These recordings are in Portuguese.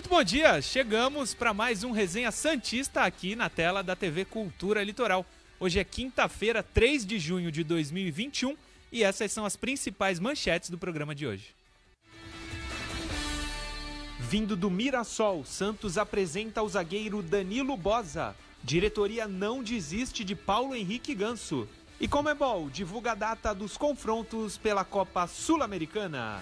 Muito bom dia! Chegamos para mais um Resenha Santista aqui na tela da TV Cultura Litoral. Hoje é quinta-feira, 3 de junho de 2021 e essas são as principais manchetes do programa de hoje. Vindo do Mirassol, Santos apresenta o zagueiro Danilo Boza. Diretoria não desiste de Paulo Henrique Ganso. E Comebol divulga a data dos confrontos pela Copa Sul-Americana.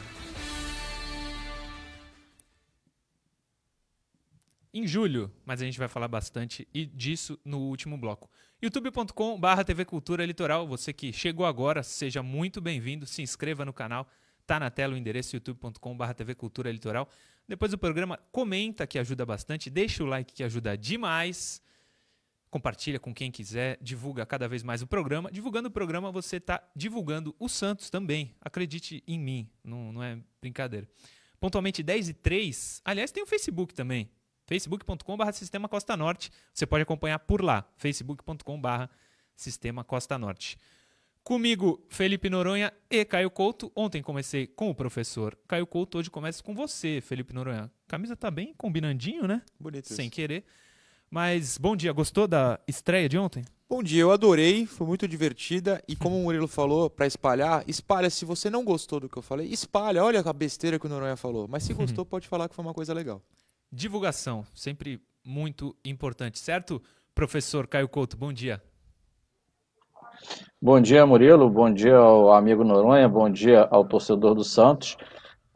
Em julho, mas a gente vai falar bastante e disso no último bloco. youtube.com TV Cultura Litoral, você que chegou agora, seja muito bem-vindo, se inscreva no canal, tá na tela o endereço youtube.com TV Cultura Litoral. Depois do programa, comenta que ajuda bastante, deixa o like que ajuda demais, compartilha com quem quiser, divulga cada vez mais o programa. Divulgando o programa, você está divulgando o Santos também, acredite em mim, não, não é brincadeira. Pontualmente 10 e 3, aliás tem o Facebook também, facebook.com.br Sistema Costa Norte. Você pode acompanhar por lá, facebook.com.br Sistema Costa Norte. Comigo, Felipe Noronha e Caio Couto. Ontem comecei com o professor Caio Couto, hoje começo com você, Felipe Noronha. A camisa tá bem combinandinho, né? Bonito. Sem isso. querer. Mas bom dia, gostou da estreia de ontem? Bom dia, eu adorei, foi muito divertida e como o Murilo falou, para espalhar, espalha se você não gostou do que eu falei, espalha, olha a besteira que o Noronha falou, mas se gostou pode falar que foi uma coisa legal. Divulgação, sempre muito importante, certo? Professor Caio Couto, bom dia. Bom dia, Murilo. Bom dia ao amigo Noronha. Bom dia ao torcedor do Santos.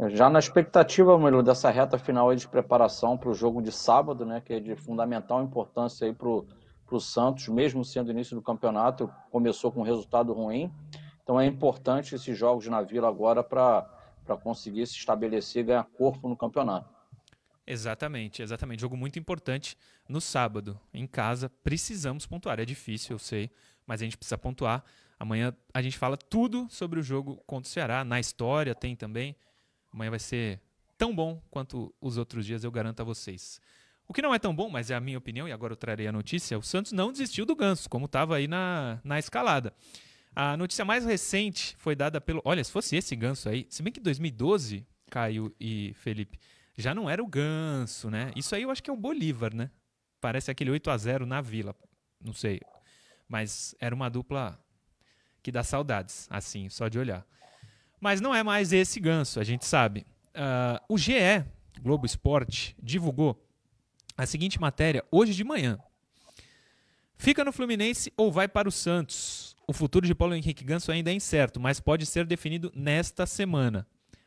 Já na expectativa, Murilo, dessa reta final de preparação para o jogo de sábado, né, que é de fundamental importância para o Santos, mesmo sendo início do campeonato, começou com um resultado ruim. Então é importante esses jogos na Vila agora para conseguir se estabelecer e ganhar corpo no campeonato. Exatamente, exatamente. Jogo muito importante no sábado, em casa. Precisamos pontuar. É difícil, eu sei, mas a gente precisa pontuar. Amanhã a gente fala tudo sobre o jogo contra o Ceará. Na história tem também. Amanhã vai ser tão bom quanto os outros dias, eu garanto a vocês. O que não é tão bom, mas é a minha opinião, e agora eu trarei a notícia: o Santos não desistiu do Ganso, como estava aí na, na escalada. A notícia mais recente foi dada pelo. Olha, se fosse esse Ganso aí, se bem que 2012, Caio e Felipe já não era o Ganso, né? Isso aí eu acho que é o Bolívar, né? Parece aquele 8 a 0 na Vila, não sei. Mas era uma dupla que dá saudades, assim, só de olhar. Mas não é mais esse Ganso, a gente sabe. Uh, o GE, Globo Esporte, divulgou a seguinte matéria hoje de manhã. Fica no Fluminense ou vai para o Santos? O futuro de Paulo Henrique Ganso ainda é incerto, mas pode ser definido nesta semana.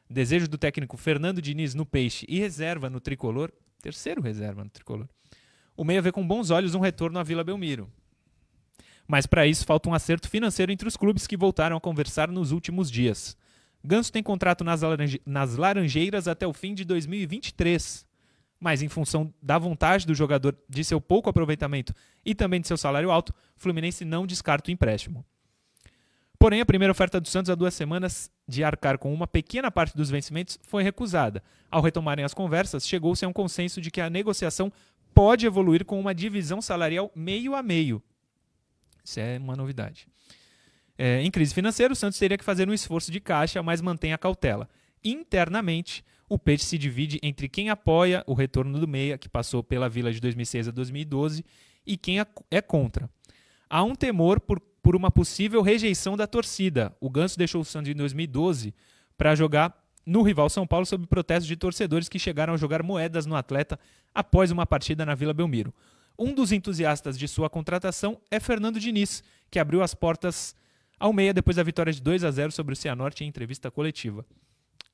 Desejo do técnico Fernando Diniz no Peixe e reserva no Tricolor. Terceiro reserva no Tricolor. O meia vê com bons olhos um retorno à Vila Belmiro. Mas para isso falta um acerto financeiro entre os clubes que voltaram a conversar nos últimos dias. Ganso tem contrato nas, laranje... nas Laranjeiras até o fim de 2023. Mas em função da vontade do jogador de seu pouco aproveitamento e também de seu salário alto, Fluminense não descarta o empréstimo. Porém, a primeira oferta do Santos há duas semanas de arcar com uma pequena parte dos vencimentos foi recusada. Ao retomarem as conversas, chegou-se a um consenso de que a negociação pode evoluir com uma divisão salarial meio a meio. Isso é uma novidade. É, em crise financeira, o Santos teria que fazer um esforço de caixa, mas mantém a cautela. Internamente, o peixe se divide entre quem apoia o retorno do Meia, que passou pela Vila de 2006 a 2012, e quem é contra. Há um temor por por uma possível rejeição da torcida. O Ganso deixou o Santos em 2012 para jogar no rival São Paulo sob protesto de torcedores que chegaram a jogar moedas no atleta após uma partida na Vila Belmiro. Um dos entusiastas de sua contratação é Fernando Diniz, que abriu as portas ao meia depois da vitória de 2 a 0 sobre o Cianorte em entrevista coletiva.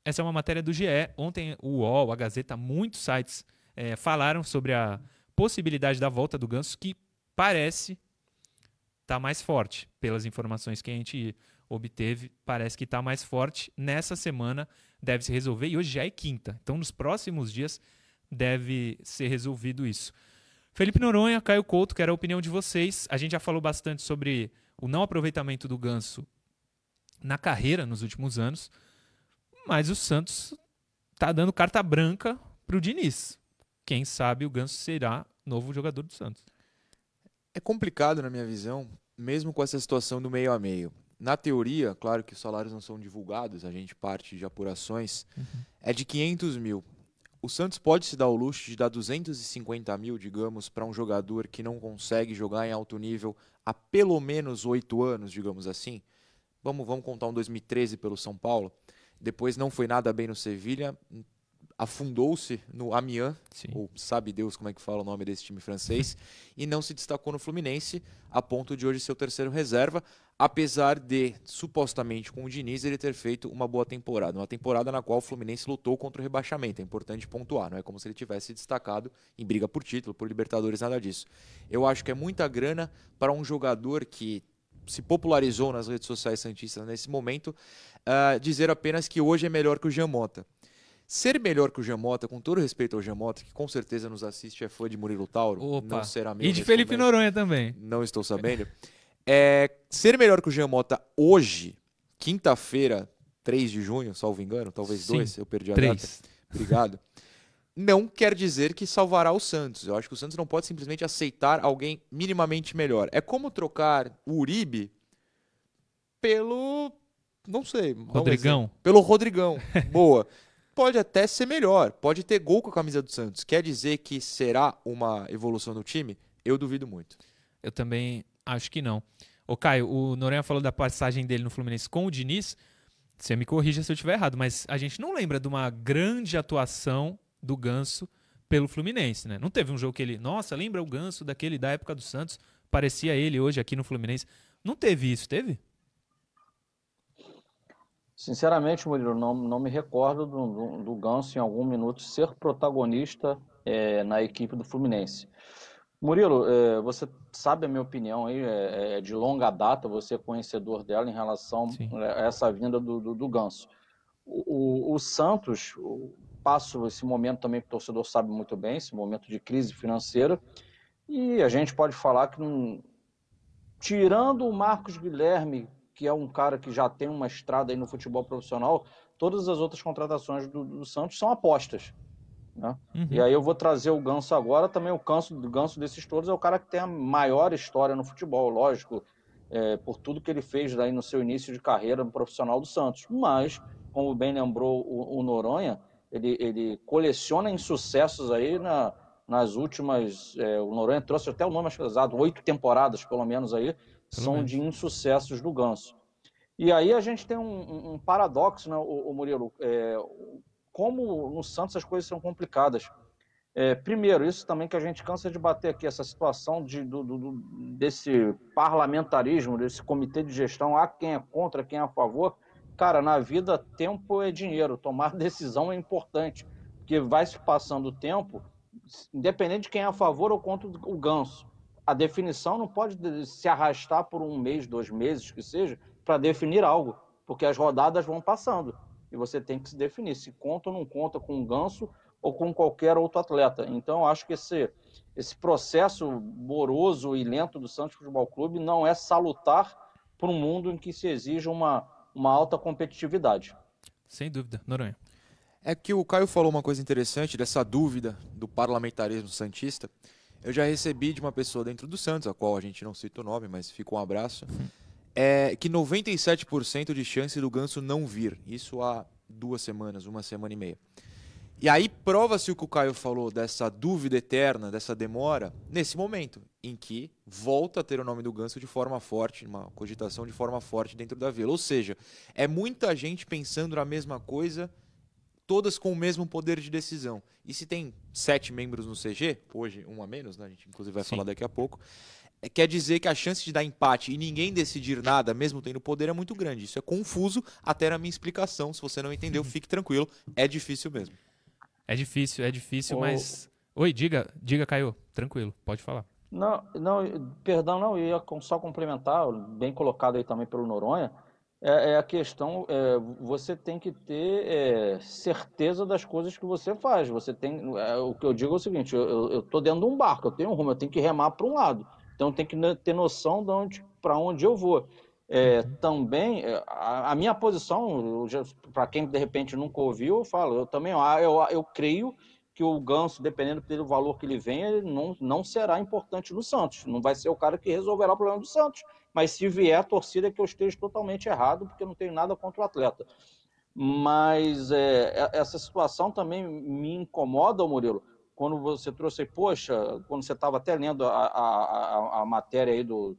Essa é uma matéria do GE. Ontem o UOL, a Gazeta, muitos sites é, falaram sobre a possibilidade da volta do Ganso, que parece está mais forte. Pelas informações que a gente obteve, parece que está mais forte. Nessa semana deve se resolver e hoje já é quinta. Então, nos próximos dias deve ser resolvido isso. Felipe Noronha, Caio Couto, quero a opinião de vocês. A gente já falou bastante sobre o não aproveitamento do Ganso na carreira nos últimos anos, mas o Santos está dando carta branca para o Diniz. Quem sabe o Ganso será novo jogador do Santos. É complicado na minha visão, mesmo com essa situação do meio a meio. Na teoria, claro que os salários não são divulgados, a gente parte de apurações, uhum. é de 500 mil. o Santos pode se dar o luxo de dar 250 mil, digamos, para um jogador que não consegue jogar em alto nível há pelo menos oito anos, digamos assim. Vamos, vamos contar um 2013 pelo São Paulo. Depois não foi nada bem no Sevilha, afundou-se no Amiens, Sim. ou sabe Deus como é que fala o nome desse time francês, e não se destacou no Fluminense, a ponto de hoje ser o terceiro reserva, apesar de, supostamente com o Diniz, ele ter feito uma boa temporada, uma temporada na qual o Fluminense lutou contra o rebaixamento, é importante pontuar, não é como se ele tivesse destacado em briga por título, por Libertadores, nada disso. Eu acho que é muita grana para um jogador que se popularizou nas redes sociais santistas nesse momento, uh, dizer apenas que hoje é melhor que o Jamota. Ser melhor que o Jamota, com todo respeito ao Jamota, que com certeza nos assiste, é fã de Murilo Tauro, Opa. não será E de Felipe Noronha também. Não estou sabendo. é, ser melhor que o Jamota hoje, quinta-feira, 3 de junho, salvo engano, talvez 2, eu perdi a 3. data. Obrigado. não quer dizer que salvará o Santos. Eu acho que o Santos não pode simplesmente aceitar alguém minimamente melhor. É como trocar o Uribe pelo. Não sei. Rodrigão. Pelo Rodrigão. Boa. Pode até ser melhor. Pode ter gol com a camisa do Santos. Quer dizer que será uma evolução do time? Eu duvido muito. Eu também acho que não. Ô, Caio, o Noronha falou da passagem dele no Fluminense com o Diniz. Você me corrija se eu estiver errado, mas a gente não lembra de uma grande atuação do Ganso pelo Fluminense, né? Não teve um jogo que ele, nossa, lembra o Ganso daquele da época do Santos, parecia ele hoje aqui no Fluminense. Não teve isso, teve? Sinceramente, Murilo, não, não me recordo do, do, do Ganso em algum minuto ser protagonista é, na equipe do Fluminense. Murilo, é, você sabe a minha opinião aí, é, é, de longa data, você é conhecedor dela em relação Sim. a essa vinda do, do, do Ganso. O, o, o Santos, passo esse momento também que o torcedor sabe muito bem, esse momento de crise financeira, e a gente pode falar que, não, tirando o Marcos Guilherme, que é um cara que já tem uma estrada aí no futebol profissional, todas as outras contratações do, do Santos são apostas. Né? Uhum. E aí eu vou trazer o Ganso agora, também o Ganso, do Ganso desses todos é o cara que tem a maior história no futebol, lógico, é, por tudo que ele fez aí no seu início de carreira no profissional do Santos. Mas, como bem lembrou o, o Noronha, ele, ele coleciona insucessos aí na, nas últimas. É, o Noronha trouxe até o nome pesado, oito temporadas, pelo menos aí, são de insucessos do Ganso. E aí a gente tem um, um paradoxo, né, o, Murilo? É, como no Santos as coisas são complicadas. É, primeiro, isso também que a gente cansa de bater aqui, essa situação de, do, do, desse parlamentarismo, desse comitê de gestão, há quem é contra, quem é a favor. Cara, na vida, tempo é dinheiro. Tomar decisão é importante. Porque vai se passando o tempo, independente de quem é a favor ou contra o ganso. A definição não pode se arrastar por um mês, dois meses, que seja, para definir algo. Porque as rodadas vão passando. E você tem que se definir se conta ou não conta com o ganso ou com qualquer outro atleta. Então, acho que esse, esse processo moroso e lento do Santos Futebol Clube não é salutar para um mundo em que se exige uma uma alta competitividade. Sem dúvida, Noronha. É que o Caio falou uma coisa interessante dessa dúvida do parlamentarismo santista. Eu já recebi de uma pessoa dentro do Santos, a qual a gente não cita o nome, mas fica um abraço, é que 97% de chance do Ganso não vir. Isso há duas semanas, uma semana e meia. E aí prova-se o que o Caio falou dessa dúvida eterna, dessa demora, nesse momento em que volta a ter o nome do Ganso de forma forte, uma cogitação de forma forte dentro da vila. Ou seja, é muita gente pensando na mesma coisa, todas com o mesmo poder de decisão. E se tem sete membros no CG, hoje um a menos, né? a gente inclusive vai Sim. falar daqui a pouco, é, quer dizer que a chance de dar empate e ninguém decidir nada, mesmo tendo poder, é muito grande. Isso é confuso até na minha explicação. Se você não entendeu, fique tranquilo, é difícil mesmo. É difícil, é difícil, mas. Oi, diga, diga, Caio. Tranquilo, pode falar. Não, não, perdão, não, eu ia só complementar, bem colocado aí também pelo Noronha, é, é a questão, é, você tem que ter é, certeza das coisas que você faz. Você tem, é, o que eu digo é o seguinte, eu estou dentro de um barco, eu tenho um rumo, eu tenho que remar para um lado. Então tem que ter noção de onde, para onde eu vou. É, também, é, a, a, minha posição, para quem de repente nunca ouviu, eu falo, eu também eu, eu creio que o Ganso, dependendo do valor que ele venha, ele não, não será importante no Santos. Não vai ser o cara que resolverá o problema do Santos. Mas se vier a torcida, é que eu esteja totalmente errado, porque eu não tenho nada contra o atleta. Mas é, essa situação também me incomoda, Murilo, quando você trouxe, poxa, quando você estava até lendo a, a, a, matéria aí do,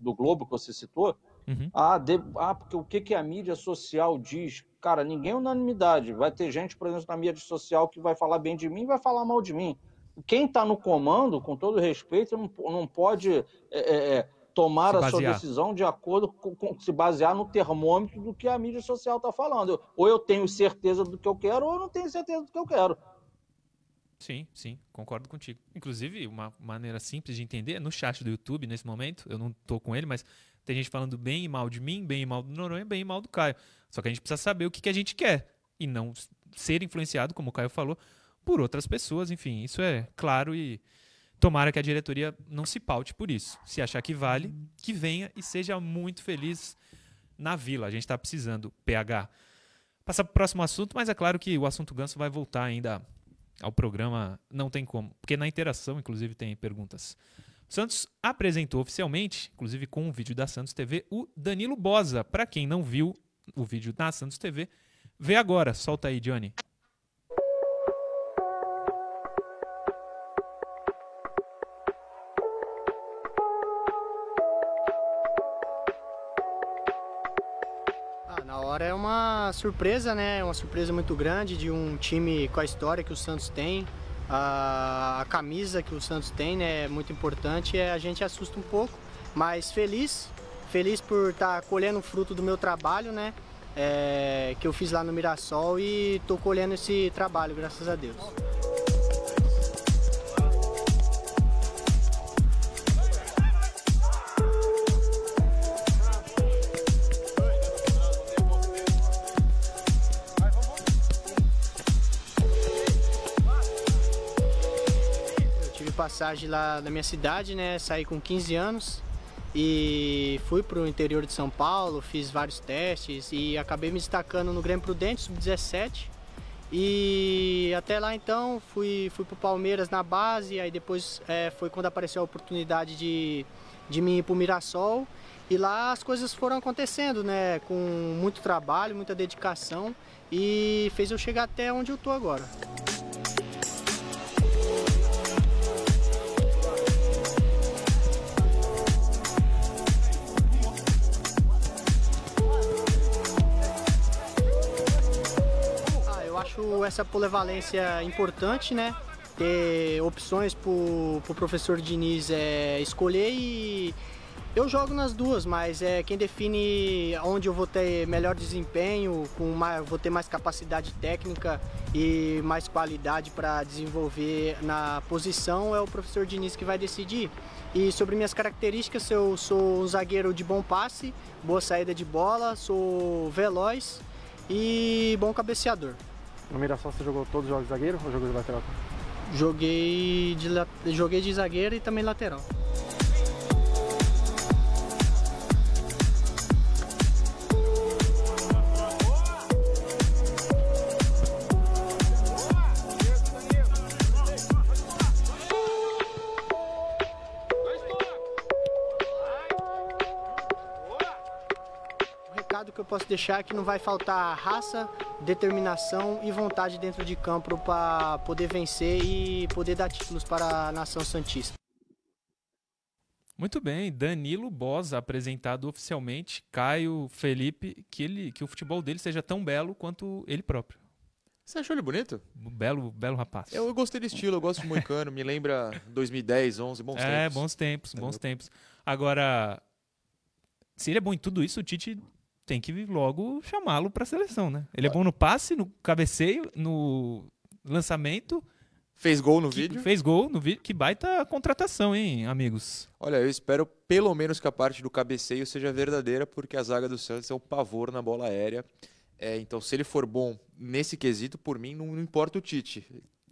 do Globo que você citou, uhum. ah, de, ah, porque o que, que a mídia social diz? Cara, ninguém é unanimidade. Vai ter gente, por exemplo, na mídia social que vai falar bem de mim e vai falar mal de mim. Quem está no comando, com todo respeito, não, não pode é, é, é tomar a sua decisão de acordo com, com, se basear no termômetro do que a mídia social está falando. Ou eu tenho certeza do que eu quero, ou eu não tenho certeza do que eu quero. Sim, sim, concordo contigo. Inclusive, uma maneira simples de entender, no chat do YouTube, nesse momento, eu não estou com ele, mas tem gente falando bem e mal de mim, bem e mal do Noronha, bem e mal do Caio. Só que a gente precisa saber o que, que a gente quer e não ser influenciado, como o Caio falou, por outras pessoas. Enfim, isso é claro e Tomara que a diretoria não se paute por isso. Se achar que vale, que venha e seja muito feliz na vila. A gente está precisando, PH. Passar para o próximo assunto, mas é claro que o assunto Ganso vai voltar ainda ao programa, não tem como. Porque na interação, inclusive, tem perguntas. Santos apresentou oficialmente, inclusive com o vídeo da Santos TV, o Danilo Bosa. Para quem não viu o vídeo da Santos TV, vê agora. Solta aí, Johnny. Uma surpresa, né? Uma surpresa muito grande de um time com a história que o Santos tem. A, a camisa que o Santos tem, né? É muito importante. É, a gente assusta um pouco, mas feliz. Feliz por estar tá colhendo o fruto do meu trabalho, né? É, que eu fiz lá no Mirassol e estou colhendo esse trabalho, graças a Deus. Passagem lá na minha cidade, né? Saí com 15 anos e fui para o interior de São Paulo, fiz vários testes e acabei me destacando no Grêmio Prudente, sub-17. E até lá então fui, fui para o Palmeiras na base, aí depois é, foi quando apareceu a oportunidade de, de mim ir para o Mirassol. E lá as coisas foram acontecendo, né? Com muito trabalho, muita dedicação e fez eu chegar até onde eu tô agora. Acho essa polivalência importante, né? Ter opções para o pro professor Diniz é, escolher e eu jogo nas duas, mas é quem define onde eu vou ter melhor desempenho, com mais, vou ter mais capacidade técnica e mais qualidade para desenvolver na posição é o professor Diniz que vai decidir. E sobre minhas características, eu sou um zagueiro de bom passe, boa saída de bola, sou veloz e bom cabeceador. No Mirassol você jogou todos os jogos de zagueiro ou jogou de lateral? Joguei de, joguei de zagueiro e também lateral. Posso deixar que não vai faltar raça, determinação e vontade dentro de campo para poder vencer e poder dar títulos para a nação santista. Muito bem, Danilo Bosa apresentado oficialmente, Caio Felipe, que, ele, que o futebol dele seja tão belo quanto ele próprio. Você achou ele bonito? Belo, belo rapaz. Eu, eu gostei do estilo, eu gosto de Moicano, me lembra 2010, 11, bons é, tempos. É, bons tempos, bons é tempos. Agora, se ele é bom em tudo isso, o Tite tem que logo chamá-lo para a seleção, né? Ele é bom no passe, no cabeceio, no lançamento. Fez gol no que, vídeo? Fez gol no vídeo. Que baita contratação, hein, amigos? Olha, eu espero pelo menos que a parte do cabeceio seja verdadeira, porque a zaga do Santos é um pavor na bola aérea. É, então, se ele for bom nesse quesito, por mim, não, não importa o Tite.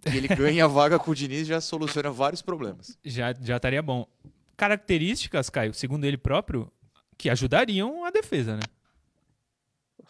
Ele ganha a vaga com o Diniz já soluciona vários problemas. Já, já estaria bom. Características, Caio, segundo ele próprio, que ajudariam a defesa, né?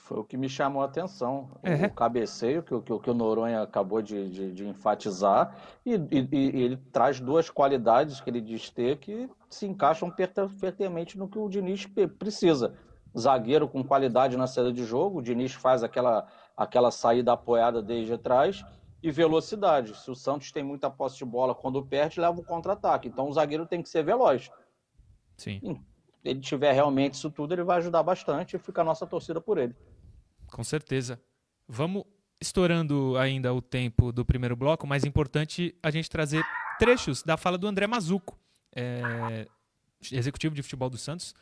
Foi o que me chamou a atenção. É. O cabeceio que, que, que o Noronha acabou de, de, de enfatizar, e, e, e, ele traz duas qualidades que ele diz ter que se encaixam perfeitamente no que o Diniz precisa. zagueiro com qualidade na saída de jogo. O Diniz faz aquela, aquela saída apoiada desde atrás e velocidade. Se o Santos tem muita posse de bola, quando perde, leva o contra-ataque. Então o zagueiro tem que ser veloz. Sim. Se ele tiver realmente isso tudo, ele vai ajudar bastante e fica a nossa torcida por ele. Com certeza. Vamos estourando ainda o tempo do primeiro bloco, mais importante a gente trazer trechos da fala do André Mazuco, é, executivo de futebol do Santos,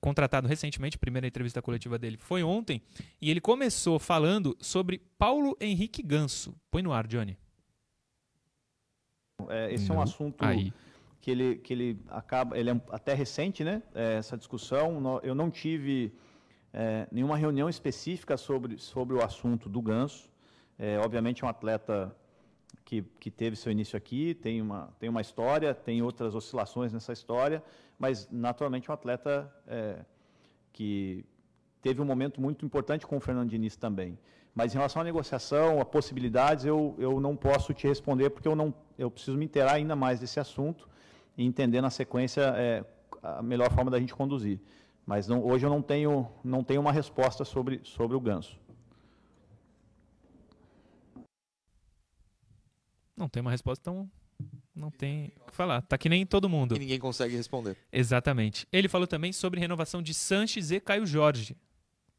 contratado recentemente, a primeira entrevista coletiva dele foi ontem, e ele começou falando sobre Paulo Henrique Ganso. Põe no ar, Johnny. É, esse Não. é um assunto Aí. que ele, que ele acaba, ele é até recente, né? É, essa discussão. Eu não tive é, nenhuma reunião específica sobre, sobre o assunto do Ganso. É, obviamente é um atleta que, que teve seu início aqui, tem uma, tem uma história, tem outras oscilações nessa história, mas naturalmente um atleta é, que teve um momento muito importante com o Fernando Diniz também. Mas em relação à negociação, a possibilidades, eu, eu não posso te responder porque eu, não, eu preciso me inteirar ainda mais desse assunto e entender na sequência é, a melhor forma da gente conduzir. Mas não, hoje eu não tenho, não tenho uma resposta sobre, sobre o ganso. Não tem uma resposta, então não tem o que falar. Tá que nem todo mundo. E ninguém consegue responder. Exatamente. Ele falou também sobre renovação de Sanches e Caio Jorge.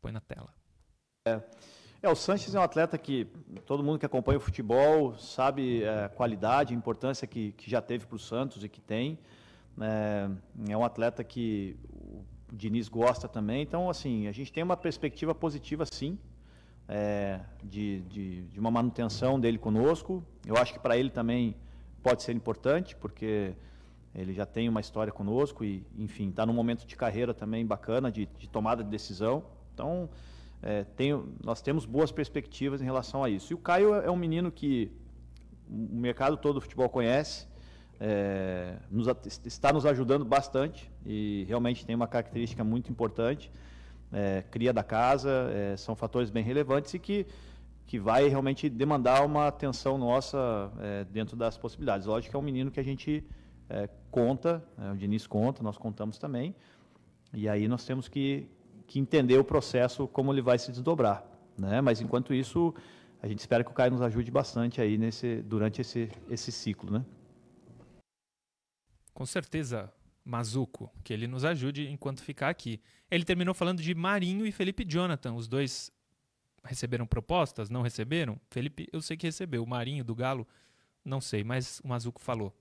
Põe na tela. É, é o Sanches é um atleta que todo mundo que acompanha o futebol sabe é, a qualidade, a importância que, que já teve para o Santos e que tem. É, é um atleta que o Diniz gosta também. Então, assim, a gente tem uma perspectiva positiva, sim, é, de, de, de, uma manutenção dele conosco. Eu acho que para ele também pode ser importante, porque ele já tem uma história conosco e, enfim, está num momento de carreira também bacana, de, de tomada de decisão. Então, é, nós temos boas perspectivas em relação a isso. E o Caio é um menino que o mercado todo do futebol conhece, é, nos, está nos ajudando bastante e realmente tem uma característica muito importante é, cria da casa, é, são fatores bem relevantes e que, que vai realmente demandar uma atenção nossa é, dentro das possibilidades. Lógico que é um menino que a gente é, conta, é, o Diniz conta, nós contamos também, e aí nós temos que, que entender o processo, como ele vai se desdobrar. Né? Mas enquanto isso, a gente espera que o Caio nos ajude bastante aí nesse, durante esse, esse ciclo. Né? Com certeza, Mazuco, que ele nos ajude enquanto ficar aqui. Ele terminou falando de Marinho e Felipe Jonathan. Os dois receberam propostas? Não receberam? Felipe, eu sei que recebeu. O Marinho do Galo, não sei, mas o Mazuco falou.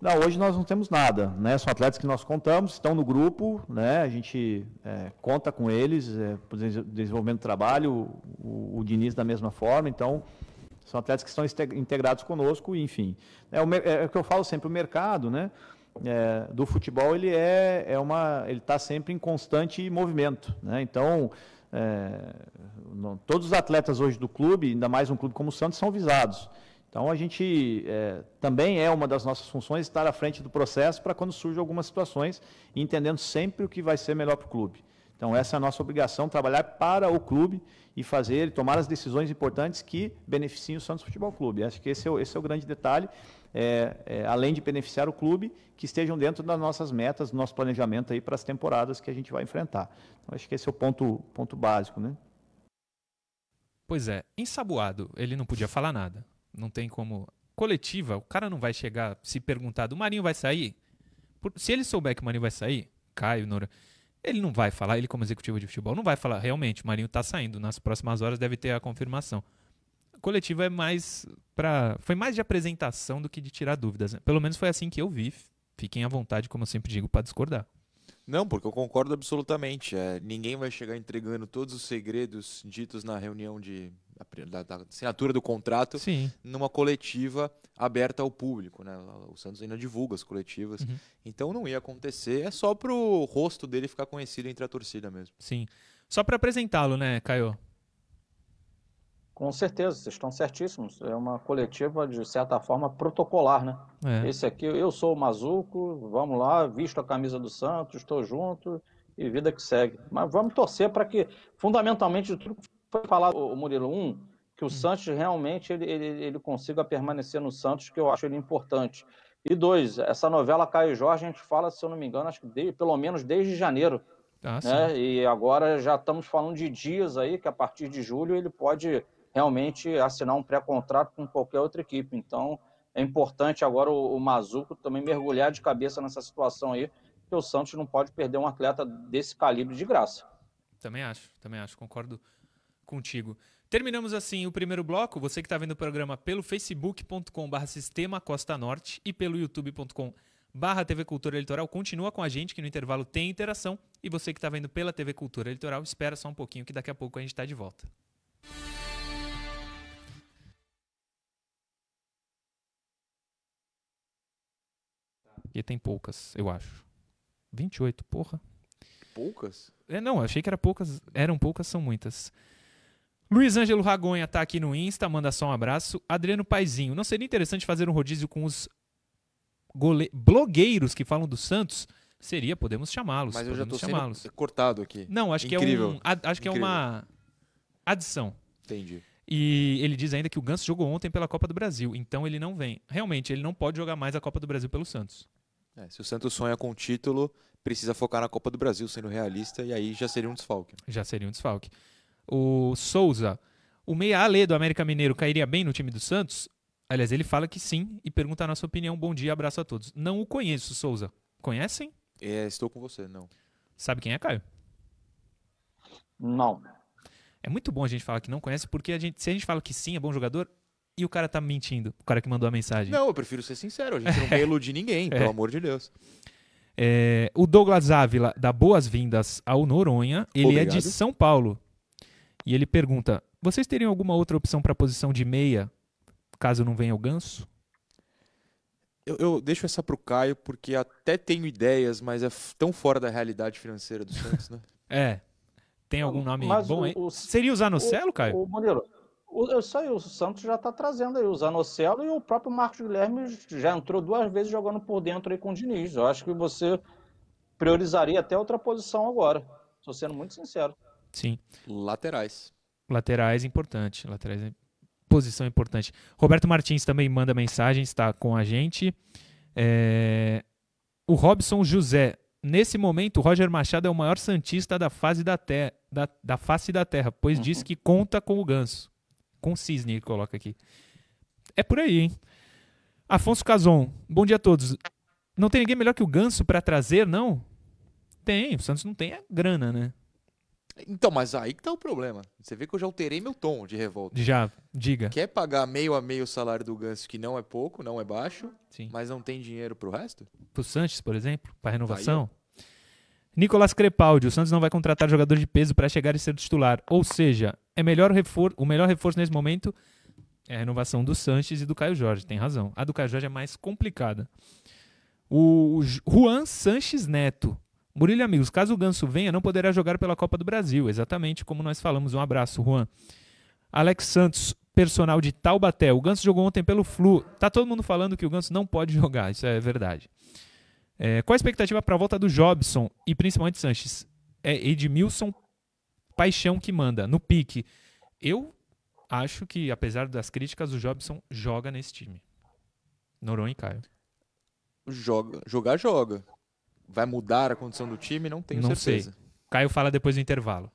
Não, hoje nós não temos nada, né? São atletas que nós contamos, estão no grupo, né? A gente é, conta com eles, é, desenvolvendo trabalho, o, o Diniz da mesma forma, então são atletas que estão integrados conosco, enfim. É o, é o que eu falo sempre, o mercado, né? é, do futebol ele é, é uma ele está sempre em constante movimento né? então é, não, todos os atletas hoje do clube ainda mais um clube como o Santos são visados então a gente é, também é uma das nossas funções estar à frente do processo para quando surgem algumas situações entendendo sempre o que vai ser melhor para o clube então essa é a nossa obrigação trabalhar para o clube e fazer tomar as decisões importantes que beneficiem o Santos Futebol Clube acho que esse é o, esse é o grande detalhe é, é, além de beneficiar o clube, que estejam dentro das nossas metas, do nosso planejamento aí para as temporadas que a gente vai enfrentar. Então, acho que esse é o ponto, ponto básico, né? Pois é, ensaboado, ele não podia falar nada. Não tem como. Coletiva, o cara não vai chegar se perguntar: do Marinho vai sair? Por... Se ele souber que o Marinho vai sair, Caio, Nora, ele não vai falar, ele como executivo de futebol, não vai falar, realmente, o Marinho está saindo, nas próximas horas deve ter a confirmação coletiva é mais para foi mais de apresentação do que de tirar dúvidas. Né? Pelo menos foi assim que eu vi. Fiquem à vontade, como eu sempre digo, para discordar. Não, porque eu concordo absolutamente. É, ninguém vai chegar entregando todos os segredos ditos na reunião de da, da assinatura do contrato Sim. numa coletiva aberta ao público. Né? O Santos ainda divulga as coletivas. Uhum. Então não ia acontecer. É só pro rosto dele ficar conhecido entre a torcida mesmo. Sim. Só para apresentá-lo, né, Caio? Com certeza, vocês estão certíssimos. É uma coletiva, de certa forma, protocolar, né? É. Esse aqui, eu sou o Mazuco, vamos lá, visto a camisa do Santos, estou junto e vida que segue. Mas vamos torcer para que, fundamentalmente, de tudo que foi falado, o Murilo, um, que o hum. Santos realmente ele, ele, ele consiga permanecer no Santos, que eu acho ele importante. E dois, essa novela Caio Jorge, a gente fala, se eu não me engano, acho que desde, pelo menos desde janeiro Ah, né? E agora já estamos falando de dias aí que a partir de julho ele pode realmente assinar um pré-contrato com qualquer outra equipe. Então é importante agora o, o Mazuco também mergulhar de cabeça nessa situação aí, porque o Santos não pode perder um atleta desse calibre de graça. Também acho, também acho, concordo contigo. Terminamos assim o primeiro bloco. Você que está vendo o programa pelo facebook.com.br Sistema Costa Norte e pelo youtube.com barra TV Cultura Litoral, continua com a gente que no intervalo tem interação. E você que está vendo pela TV Cultura Litoral, espera só um pouquinho que daqui a pouco a gente está de volta. E tem poucas, eu acho. 28, porra. Poucas? É, não, achei que era poucas. Eram poucas, são muitas. Luiz Ângelo Ragonha tá aqui no Insta, manda só um abraço. Adriano Paizinho, não seria interessante fazer um rodízio com os gole... blogueiros que falam do Santos? Seria, podemos chamá-los. Mas eu já tô chamá-los. sendo cortado aqui. Não, acho que é Incrível. um, ad- acho que é Incrível. uma adição. Entendi. E ele diz ainda que o Ganso jogou ontem pela Copa do Brasil, então ele não vem. Realmente, ele não pode jogar mais a Copa do Brasil pelo Santos. É, se o Santos sonha com o título, precisa focar na Copa do Brasil, sendo realista, e aí já seria um desfalque. Já seria um desfalque. O Souza, o meia Ale do América Mineiro cairia bem no time do Santos? Aliás, ele fala que sim e pergunta a nossa opinião. Bom dia, abraço a todos. Não o conheço, Souza. Conhecem? É, estou com você, não. Sabe quem é, Caio? Não. É muito bom a gente falar que não conhece, porque a gente, se a gente fala que sim, é bom jogador, e o cara tá mentindo, o cara que mandou a mensagem. Não, eu prefiro ser sincero, a gente não quer iludir ninguém, pelo amor de Deus. É, o Douglas Ávila dá boas-vindas ao Noronha. Ele é de Obrigado. São Paulo. E ele pergunta: vocês teriam alguma outra opção para a posição de meia, caso não venha o Ganso? Eu, eu deixo essa pro Caio, porque até tenho ideias, mas é tão fora da realidade financeira do Santos, né? É. Tem algum nome Mas bom o- aí? o- Seria o Zanocelo, Caio? O Murilo, o, eu sei, o Santos já está trazendo aí o Zanocelo e o próprio Marcos Guilherme já entrou duas vezes jogando por dentro aí com o Diniz. Eu acho que você priorizaria até outra posição agora. Estou sendo muito sincero. Sim. Laterais. Laterais importante. Laterais é posição importante. Roberto Martins também manda mensagem, está com a gente. É, O Robson José. Nesse momento, o Roger Machado é o maior Santista da, fase da, te... da, da face da terra, pois diz que conta com o ganso. Com o cisne, ele coloca aqui. É por aí, hein? Afonso Cazon. Bom dia a todos. Não tem ninguém melhor que o ganso para trazer, não? Tem, o Santos não tem a grana, né? Então, mas aí que tá o problema. Você vê que eu já alterei meu tom de revolta. Já, diga. Quer pagar meio a meio o salário do Ganso, que não é pouco, não é baixo, Sim. mas não tem dinheiro pro resto? pro Sanches, por exemplo, para renovação. Nicolas Crepaldi, o Santos não vai contratar jogador de peso para chegar e ser titular. Ou seja, é melhor refor o melhor reforço nesse momento é a renovação do Sanches e do Caio Jorge. Tem razão. A do Caio Jorge é mais complicada. O Ju- Juan Sanches Neto. Murilo amigos, caso o Ganso venha, não poderá jogar pela Copa do Brasil. Exatamente como nós falamos. Um abraço, Juan. Alex Santos, personal de Taubaté. O Ganso jogou ontem pelo Flu. Tá todo mundo falando que o Ganso não pode jogar. Isso é verdade. É, qual a expectativa para a volta do Jobson e principalmente Sanches? É Edmilson Paixão que manda, no pique. Eu acho que, apesar das críticas, o Jobson joga nesse time. Noronha e Caio. Joga, jogar, joga. Vai mudar a condição do time? Não tenho Não sei. certeza. Caio fala depois do intervalo.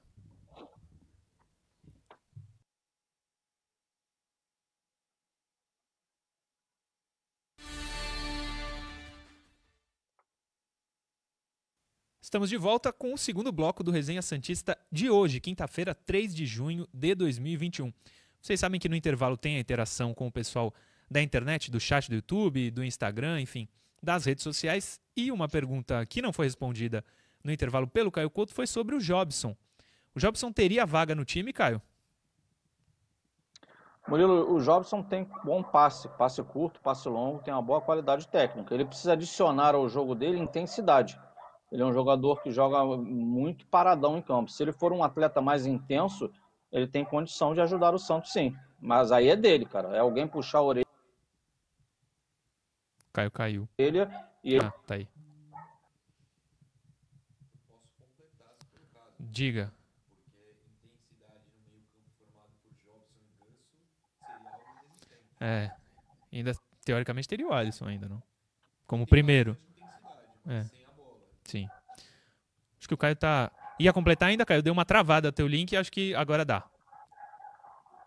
Estamos de volta com o segundo bloco do Resenha Santista de hoje, quinta-feira, 3 de junho de 2021. Vocês sabem que no intervalo tem a interação com o pessoal da internet, do chat do YouTube, do Instagram, enfim, das redes sociais. E uma pergunta que não foi respondida no intervalo pelo Caio Couto foi sobre o Jobson. O Jobson teria vaga no time, Caio? Murilo, o Jobson tem bom passe, passe curto, passe longo, tem uma boa qualidade técnica. Ele precisa adicionar ao jogo dele intensidade. Ele é um jogador que joga muito paradão em campo. Se ele for um atleta mais intenso, ele tem condição de ajudar o Santos, sim. Mas aí é dele, cara. É alguém puxar a orelha Caio caiu. e ele Ah, tá aí. Diga. É. Ainda, teoricamente, teria o Alisson ainda, não? Como primeiro. É. Sim. Acho que o Caio tá Ia completar ainda, Caio? Deu uma travada teu link e acho que agora dá.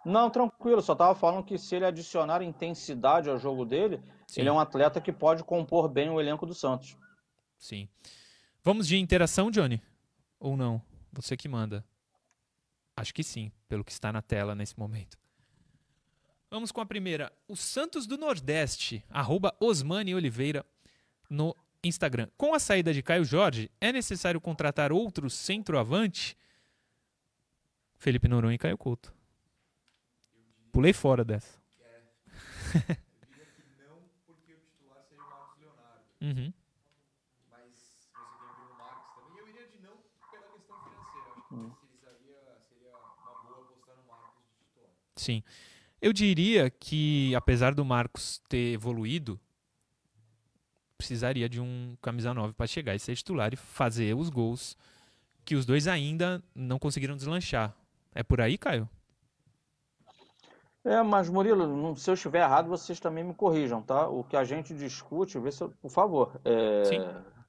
Não, tranquilo. Só estava falando que se ele adicionar intensidade ao jogo dele, Sim. ele é um atleta que pode compor bem o elenco do Santos. Sim. Vamos de interação, Johnny? Ou não? Você que manda. Acho que sim, pelo que está na tela nesse momento. Vamos com a primeira. O Santos do Nordeste, arroba Osmani Oliveira no Instagram. Com a saída de Caio Jorge, é necessário contratar outro centroavante? Felipe Noronha e Caio Couto. Pulei fora dessa. É. Eu não, porque o titular seria o Marcos Leonardo. Uhum. Mas você tem o Marcos também. Eu iria de não pela questão financeira. Acho que uhum. seria, seria uma boa apostar no Marcos de titular. Sim. Eu diria que, apesar do Marcos ter evoluído, precisaria de um camisa 9 para chegar e ser titular e fazer os gols que os dois ainda não conseguiram deslanchar. É por aí, Caio? É, mas Murilo, se eu estiver errado, vocês também me corrijam, tá? O que a gente discute, vê se eu, por favor, é,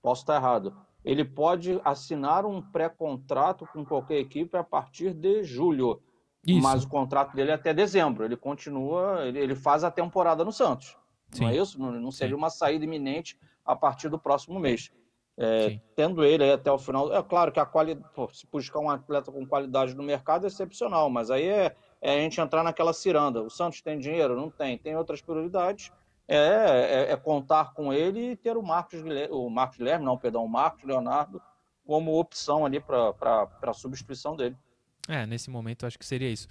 posso estar errado. Ele pode assinar um pré-contrato com qualquer equipe a partir de julho. Isso. Mas o contrato dele é até dezembro. Ele continua, ele, ele faz a temporada no Santos. Sim. Não é isso? Não, não seria Sim. uma saída iminente a partir do próximo mês. É, tendo ele aí até o final. É claro que a qualidade. Se buscar um atleta com qualidade no mercado é excepcional, mas aí é, é, a gente entrar naquela ciranda. O Santos tem dinheiro? Não tem. Tem outras prioridades. É, é, é contar com ele e ter o Marcos Guilherme, o Marcos Guilherme, não, perdão, o Marcos Leonardo como opção ali para a substituição dele. É, nesse momento acho que seria isso.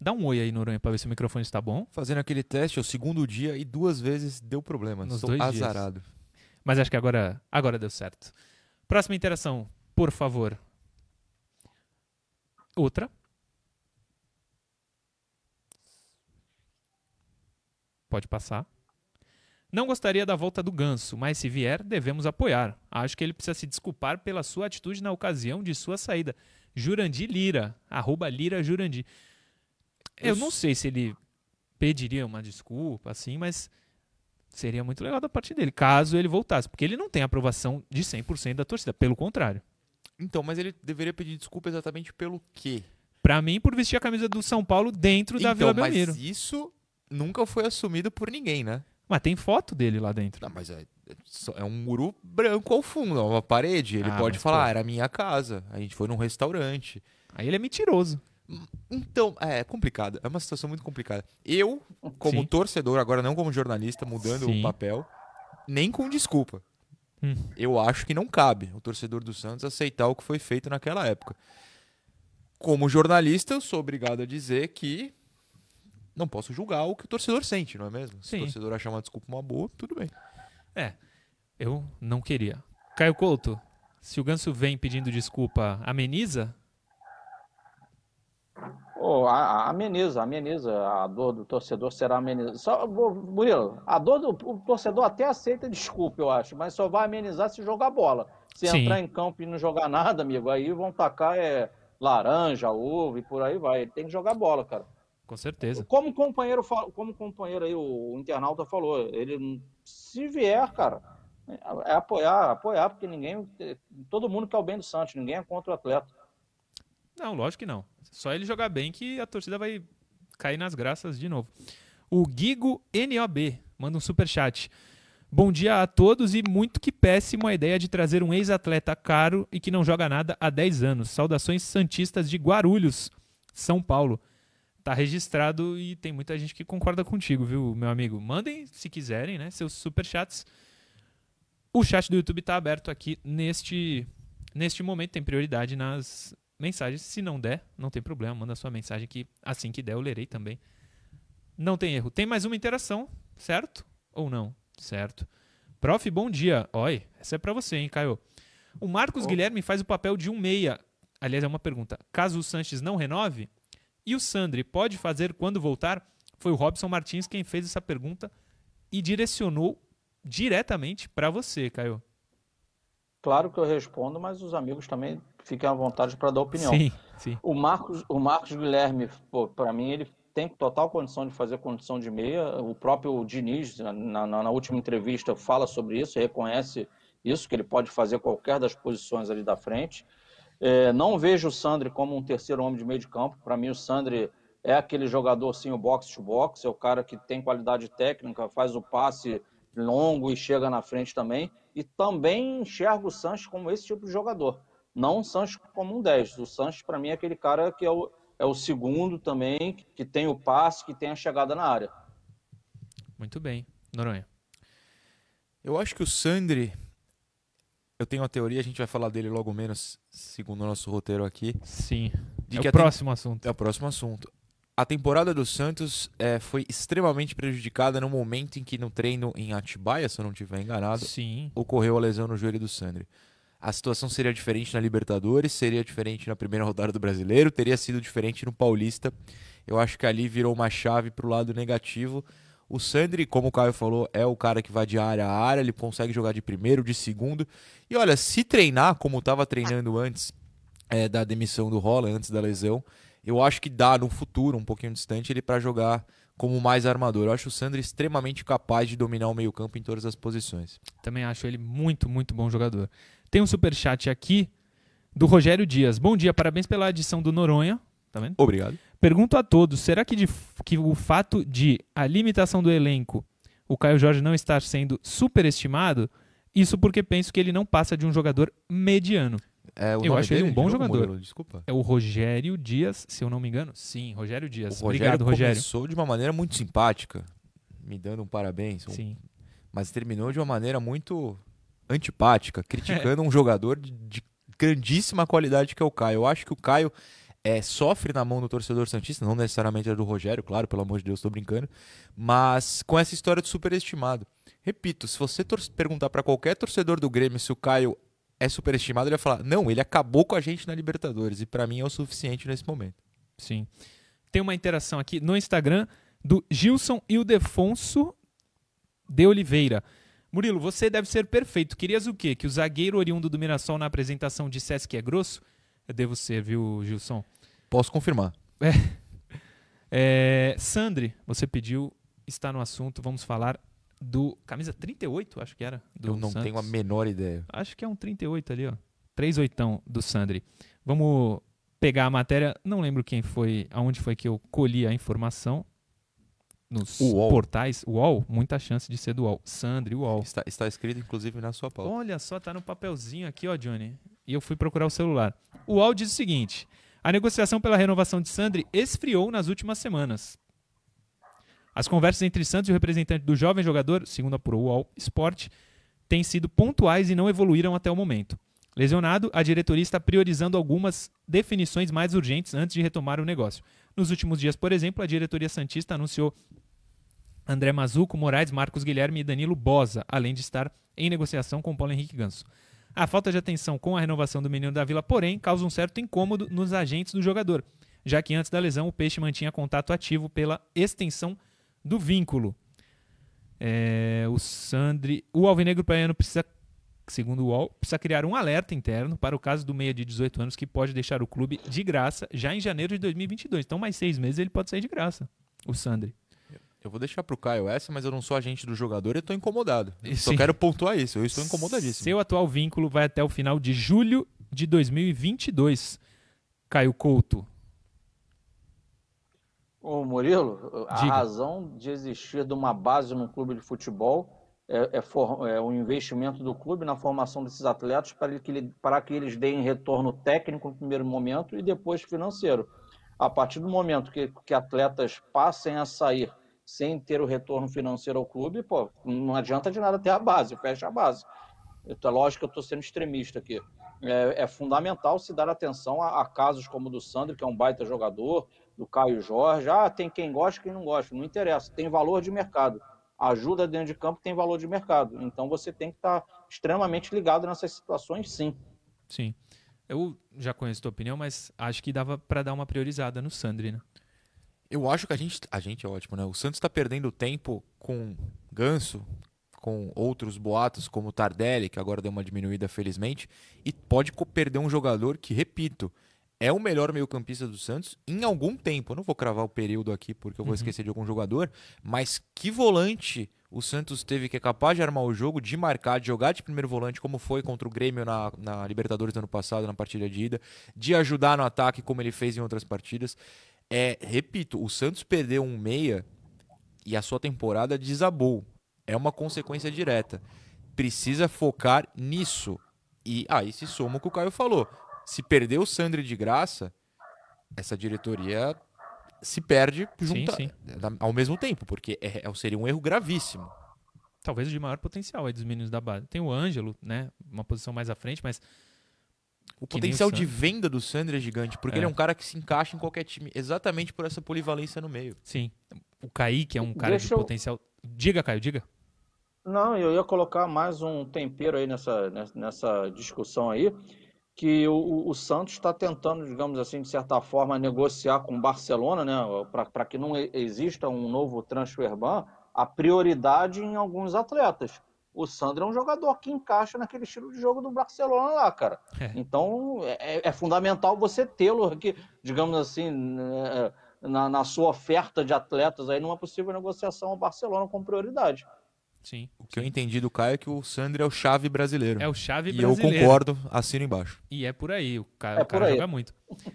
Dá um oi aí, Noronha, para ver se o microfone está bom. Fazendo aquele teste, é o segundo dia e duas vezes deu problema. Nos Estou dois azarado. Dias. Mas acho que agora, agora deu certo. Próxima interação, por favor. Outra. Pode passar. Não gostaria da volta do Ganso, mas se vier, devemos apoiar. Acho que ele precisa se desculpar pela sua atitude na ocasião de sua saída. Jurandir Lira, arroba Lira Jurandir. Eu não sei se ele pediria uma desculpa, assim, mas seria muito legal da parte dele, caso ele voltasse. Porque ele não tem aprovação de 100% da torcida, pelo contrário. Então, mas ele deveria pedir desculpa exatamente pelo quê? Pra mim, por vestir a camisa do São Paulo dentro da então, Vila Belmiro. Mas isso nunca foi assumido por ninguém, né? Mas tem foto dele lá dentro. Não, mas é, é um muro branco ao fundo, é uma parede. Ele ah, pode falar, ah, era minha casa. A gente foi num restaurante. Aí ele é mentiroso. Então, é complicado. É uma situação muito complicada. Eu, como Sim. torcedor, agora não como jornalista, mudando Sim. o papel, nem com desculpa. Hum. Eu acho que não cabe o torcedor do Santos aceitar o que foi feito naquela época. Como jornalista, eu sou obrigado a dizer que não posso julgar o que o torcedor sente, não é mesmo? Se Sim. o torcedor achar uma desculpa uma boa, tudo bem. É, eu não queria. Caio Couto, se o Ganso vem pedindo desculpa, ameniza? Oh, ameniza, ameniza. A dor do torcedor será amenizada. Só, Murilo, a dor do o torcedor até aceita desculpa, eu acho, mas só vai amenizar se jogar bola. Se Sim. entrar em campo e não jogar nada, amigo, aí vão tacar é, laranja, ovo e por aí vai. Ele tem que jogar bola, cara. Com certeza. Como companheiro, como companheiro aí, o internauta falou, ele se vier, cara, é apoiar, apoiar, porque ninguém, todo mundo quer o bem do Santos, ninguém é contra o atleta. Não, lógico que não. Só ele jogar bem que a torcida vai cair nas graças de novo. O Gigo NOB manda um super chat. Bom dia a todos e muito que péssimo a ideia de trazer um ex-atleta caro e que não joga nada há 10 anos. Saudações santistas de Guarulhos, São Paulo tá registrado e tem muita gente que concorda contigo, viu, meu amigo? Mandem, se quiserem, né, seus superchats. O chat do YouTube está aberto aqui neste, neste momento, tem prioridade nas mensagens. Se não der, não tem problema, manda sua mensagem que assim que der eu lerei também. Não tem erro. Tem mais uma interação, certo? Ou não? Certo. Prof, bom dia. Oi, essa é para você, hein, Caio. O Marcos oh. Guilherme faz o papel de um meia. Aliás, é uma pergunta. Caso o Sanches não renove, e o Sandri pode fazer quando voltar? Foi o Robson Martins quem fez essa pergunta e direcionou diretamente para você, Caio. Claro que eu respondo, mas os amigos também fiquem à vontade para dar opinião. Sim, sim. O Marcos, o Marcos Guilherme, para mim, ele tem total condição de fazer condição de meia. O próprio Diniz, na, na, na, última entrevista, fala sobre isso, reconhece isso, que ele pode fazer qualquer das posições ali da frente. É, não vejo o Sandri como um terceiro homem de meio de campo. Para mim, o Sandri é aquele jogador, sim, o box-to-box, é o cara que tem qualidade técnica, faz o passe longo e chega na frente também. E também enxergo o Sanches como esse tipo de jogador. Não o Sanches como um 10. O Sanches, para mim, é aquele cara que é o, é o segundo também, que tem o passe, que tem a chegada na área. Muito bem. Noronha. Eu acho que o Sandri. Eu tenho uma teoria, a gente vai falar dele logo menos, segundo o nosso roteiro aqui. Sim. De é que o próximo assunto. É o próximo assunto. A temporada do Santos é, foi extremamente prejudicada no momento em que no treino em Atibaia, se eu não estiver enganado, Sim. ocorreu a lesão no joelho do Sandri. A situação seria diferente na Libertadores, seria diferente na primeira rodada do Brasileiro, teria sido diferente no Paulista. Eu acho que ali virou uma chave pro lado negativo. O Sandri, como o Caio falou, é o cara que vai de área a área, ele consegue jogar de primeiro, de segundo. E olha, se treinar como estava treinando antes é, da demissão do Rola, antes da lesão, eu acho que dá no futuro, um pouquinho distante, ele para jogar como mais armador. Eu acho o Sandri extremamente capaz de dominar o meio-campo em todas as posições. Também acho ele muito, muito bom jogador. Tem um superchat aqui do Rogério Dias. Bom dia, parabéns pela edição do Noronha. Tá vendo? Obrigado. Pergunto a todos: será que, de- que o fato de a limitação do elenco, o Caio Jorge não estar sendo superestimado, isso porque penso que ele não passa de um jogador mediano. É, Eu acho ele um bom jogador. Murilo, desculpa. É o Rogério Dias, se eu não me engano. Sim, Rogério Dias. O Rogério Obrigado, Rogério. começou de uma maneira muito simpática, me dando um parabéns, um- Sim. mas terminou de uma maneira muito antipática, criticando um jogador de, de grandíssima qualidade que é o Caio. Eu acho que o Caio é, sofre na mão do torcedor santista, não necessariamente é do Rogério, claro, pelo amor de Deus, estou brincando, mas com essa história de superestimado. Repito, se você perguntar para qualquer torcedor do Grêmio se o Caio é superestimado, ele vai falar: "Não, ele acabou com a gente na Libertadores" e para mim é o suficiente nesse momento. Sim. Tem uma interação aqui no Instagram do Gilson Ildefonso de Oliveira. Murilo, você deve ser perfeito. Querias o quê? Que o zagueiro oriundo do Mirassol na apresentação dissesse que é grosso? Eu devo ser, viu, Gilson? Posso confirmar. É, Sandri, você pediu, está no assunto, vamos falar do camisa 38, acho que era. Eu não Santos. tenho a menor ideia. Acho que é um 38 ali, ó. 38 do Sandri. Vamos pegar a matéria. Não lembro quem foi, aonde foi que eu colhi a informação. Nos UOL. portais. UOL, muita chance de ser do UOL. Sandri, UOL. Está, está escrito inclusive na sua pauta. Olha só, tá no papelzinho aqui, ó, Johnny. E eu fui procurar o celular. O UOL diz o seguinte: a negociação pela renovação de Sandri esfriou nas últimas semanas. As conversas entre Santos e o representante do jovem jogador, segundo apurou o UOL Sport, têm sido pontuais e não evoluíram até o momento. Lesionado, a diretoria está priorizando algumas definições mais urgentes antes de retomar o negócio. Nos últimos dias, por exemplo, a diretoria Santista anunciou André Mazuco, Moraes, Marcos Guilherme e Danilo Bosa, além de estar em negociação com Paulo Henrique Ganso. A falta de atenção com a renovação do menino da Vila, porém, causa um certo incômodo nos agentes do jogador, já que antes da lesão o Peixe mantinha contato ativo pela extensão do vínculo. É, o Sandri, o Alvinegro Praiano precisa, segundo o UOL, precisa criar um alerta interno para o caso do meia de 18 anos que pode deixar o clube de graça já em janeiro de 2022. Então, mais seis meses ele pode sair de graça, o Sandri. Eu vou deixar pro Caio essa, mas eu não sou agente do jogador e eu tô incomodado. Eu Só quero pontuar isso. Eu estou incomodadíssimo. Seu atual vínculo vai até o final de julho de 2022. Caio Couto. Ô Murilo, a Diga. razão de existir de uma base num clube de futebol é, é for- é o investimento do clube na formação desses atletas para que, ele- para que eles deem retorno técnico no primeiro momento e depois financeiro. A partir do momento que, que atletas passem a sair sem ter o retorno financeiro ao clube, pô, não adianta de nada ter a base, fecha a base. Então, é lógico que eu estou sendo extremista aqui. É, é fundamental se dar atenção a, a casos como o do Sandro, que é um baita jogador, do Caio Jorge. Ah, tem quem gosta quem não gosta. Não interessa. Tem valor de mercado. Ajuda dentro de campo tem valor de mercado. Então você tem que estar extremamente ligado nessas situações, sim. Sim. Eu já conheço tua opinião, mas acho que dava pra dar uma priorizada no Sandri, né? Eu acho que a gente. A gente é ótimo, né? O Santos tá perdendo tempo com Ganso, com outros boatos, como o Tardelli, que agora deu uma diminuída, felizmente, e pode perder um jogador que, repito, é o melhor meio-campista do Santos em algum tempo. Eu não vou cravar o período aqui porque eu vou Uhum. esquecer de algum jogador, mas que volante o Santos teve que é capaz de armar o jogo, de marcar, de jogar de primeiro volante, como foi contra o Grêmio na, na Libertadores do ano passado, na partida de ida, de ajudar no ataque, como ele fez em outras partidas. É, repito, o Santos perdeu um meia e a sua temporada desabou. É uma consequência direta. Precisa focar nisso. E aí se soma o que o Caio falou. Se perder o Sandri de graça, essa diretoria se perde junta, sim. na- ao mesmo tempo, porque é- é- seria um erro gravíssimo. Talvez o de maior potencial aí dos meninos da base. Tem o Ângelo, né? Uma posição mais à frente, mas O Que potencial de venda do Sandri é gigante, porque É. ele é um cara que se encaixa em qualquer time, exatamente por essa polivalência no meio. sim. O Kaique é um cara de Deixa eu- potencial. Diga, Caio, diga. Não, eu ia colocar mais um tempero aí nessa, nessa- discussão aí, que o, o- Santos está tentando, digamos assim, de certa forma, negociar com o Barcelona, né, para que não exista um novo transfer ban, a prioridade em alguns atletas. O Sandro é um jogador que encaixa naquele estilo de jogo do Barcelona lá, cara. É. Então é, é fundamental você tê-lo aqui, digamos assim, né, na, na sua oferta de atletas aí numa possível negociação ao Barcelona com prioridade. Sim. O que eu entendi do Caio é que o Sandri é o chave brasileiro. É o chave e eu brasileiro. concordo, assino embaixo. E é por aí. O cara, É o cara joga muito.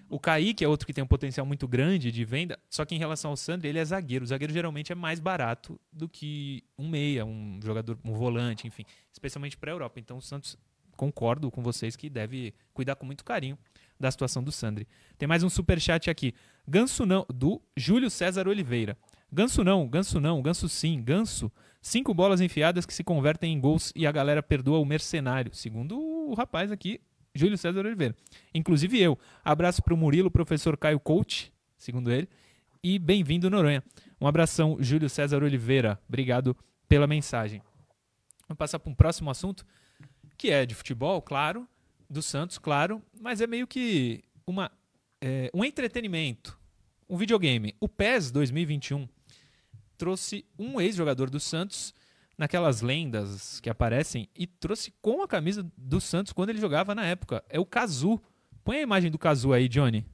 O Kaique é outro que tem um potencial muito grande de venda. Só que em relação ao Sandro, ele é zagueiro. O zagueiro geralmente é mais barato do que um meia, um jogador, um volante, enfim. Especialmente para a Europa. Então o Santos, concordo com vocês que deve cuidar com muito carinho da situação do Sandri. Tem mais um superchat aqui. Ganso não, do Júlio César Oliveira. Ganso não, ganso não, ganso sim, ganso. Cinco bolas enfiadas que se convertem em gols e a galera perdoa o mercenário. Segundo o rapaz aqui, Júlio César Oliveira. Inclusive eu. Abraço pro Murilo, professor Caio Coach, segundo ele. E bem-vindo, Noronha. Um abração, Júlio César Oliveira. Obrigado pela mensagem. Vamos passar para um próximo assunto, que é de futebol, claro, do Santos, claro, mas é meio que uma, é, um entretenimento, um videogame. O PES 2021 trouxe um ex-jogador do Santos naquelas lendas que aparecem e trouxe com a camisa do Santos quando ele jogava na época. É o Kazu. Põe a imagem do Kazu aí, Johnny.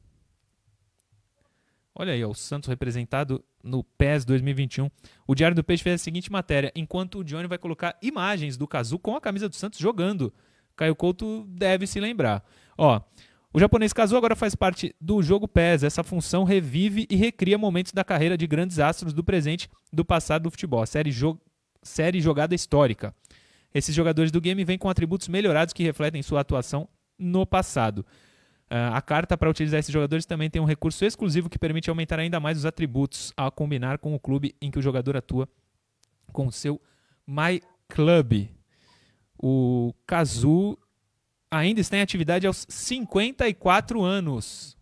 Olha aí, ó, o Santos representado no PES 2021. O Diário do Peixe fez a seguinte matéria, enquanto o Johnny vai colocar imagens do Kazu com a camisa do Santos jogando. Caio Couto deve se lembrar. Ó, o japonês Kazu agora faz parte do jogo PES. Essa função revive e recria momentos da carreira de grandes astros do presente do passado do futebol. A série, jo série jogada histórica. Esses jogadores do game vêm com atributos melhorados que refletem sua atuação no passado. Ah, a carta para utilizar esses jogadores também tem um recurso exclusivo que permite aumentar ainda mais os atributos a combinar com o clube em que o jogador atua com o seu My Club. O Kazu ainda está em atividade aos 54 anos.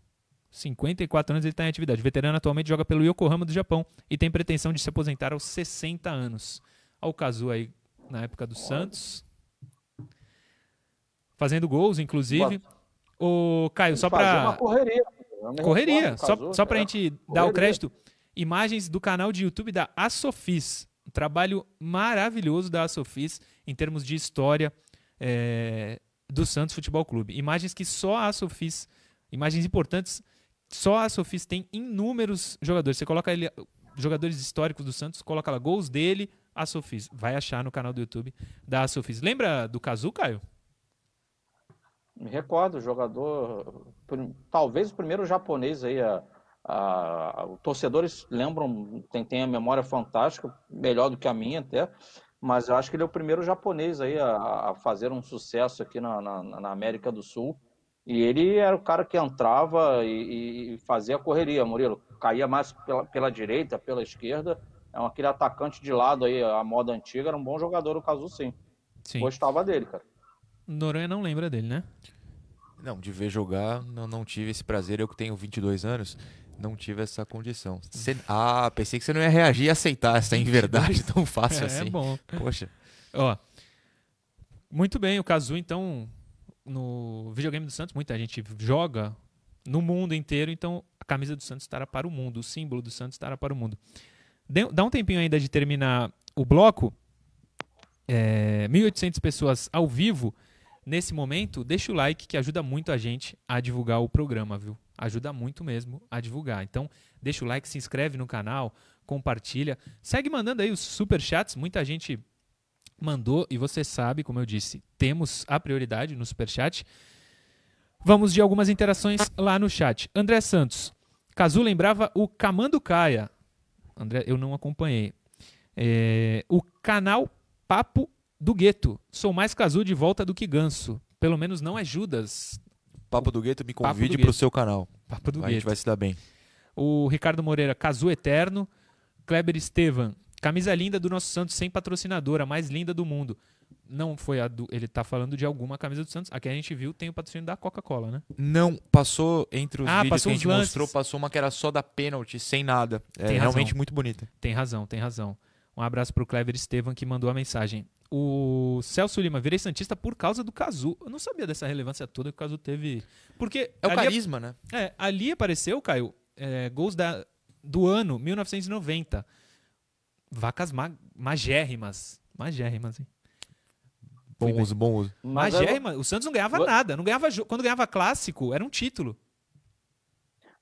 54 anos ele está em atividade. O veterano atualmente joga pelo Yokohama do Japão e tem pretensão de se aposentar aos 60 anos. Olha o Kazu aí na época do Santos. Fazendo gols, inclusive. O Caio, só para correria. Correria, só, só pra é. gente dar o crédito, imagens do canal de YouTube da Asofis. Um trabalho maravilhoso da Asofis em termos de história é, do Santos Futebol Clube. Imagens que só a Asofis, imagens importantes, só a Asofis tem inúmeros jogadores. Você coloca ele, jogadores históricos do Santos, coloca lá gols dele, Asofis. Vai achar no canal do YouTube da Asofis. Lembra do Kazu, Caio? Me recordo, jogador, talvez o primeiro japonês aí, a, a- torcedores lembram, tem, tem a memória fantástica, melhor do que a minha até, mas eu acho que ele é o primeiro japonês aí a, a fazer um sucesso aqui na, na, na América do Sul. E ele era o cara que entrava e, e fazia a correria, Murilo. Caía mais pela, pela direita, pela esquerda. É um, aquele atacante de lado aí, a moda antiga, era um bom jogador, o Cazu sim. Sim. Gostava dele, cara. Noronha não lembra dele, né? Não, de ver jogar, não, não tive esse prazer. Eu que tenho 22 anos, não tive essa condição. Cê- Ah, pensei que você não ia reagir e aceitar essa inverdade tão fácil é, assim. bom. Poxa, Ó, muito bem, o Kazu, então, no videogame do Santos, muita gente joga no mundo inteiro, então a camisa do Santos estará para o mundo, o símbolo do Santos estará para o mundo. Dá um tempinho ainda de terminar o bloco. É, 1.800 pessoas ao vivo. Nesse momento, deixa o like que ajuda muito a gente a divulgar o programa, viu? Ajuda muito mesmo a divulgar. Então, deixa o like, se inscreve no canal, compartilha. Segue mandando aí os super chats, muita gente mandou e você sabe, como eu disse, temos a prioridade no super chat. Vamos de algumas interações lá no chat. André Santos. Cazu lembrava o Camando Caia. André, eu não acompanhei. É, o canal Papo do Gueto. Sou mais Cazu de volta do que Ganso. Pelo menos não é Judas. Papo do Gueto, me convide Gueto. pro seu canal. Papo do a gente Gueto. vai se dar bem. O Ricardo Moreira, Cazu Eterno. Kleber Estevan, camisa linda do nosso Santos sem patrocinadora, a mais linda do mundo. Não foi a do. Ele tá falando de alguma camisa do Santos. A que a gente viu tem o patrocínio da Coca-Cola, né? Não, passou entre os Ah, vídeos que a gente lances. mostrou, passou uma que era só da pênalti, sem nada. É Tem realmente razão. muito bonita. Tem razão, tem razão. Um abraço pro Kleber Estevan que mandou a mensagem. O Celso Lima, virei Santista por causa do Cazu. Eu não sabia dessa relevância toda que o Cazu teve. Porque É o ali, carisma, né? é, ali apareceu, Caio, é, gols da, do ano 1990. Vacas ma magérrimas. Magérrimas, hein? Fui Bom bem. uso, bom uso. Magérrimas. O Santos não ganhava nada. Não ganhava Quando ganhava clássico, era um título.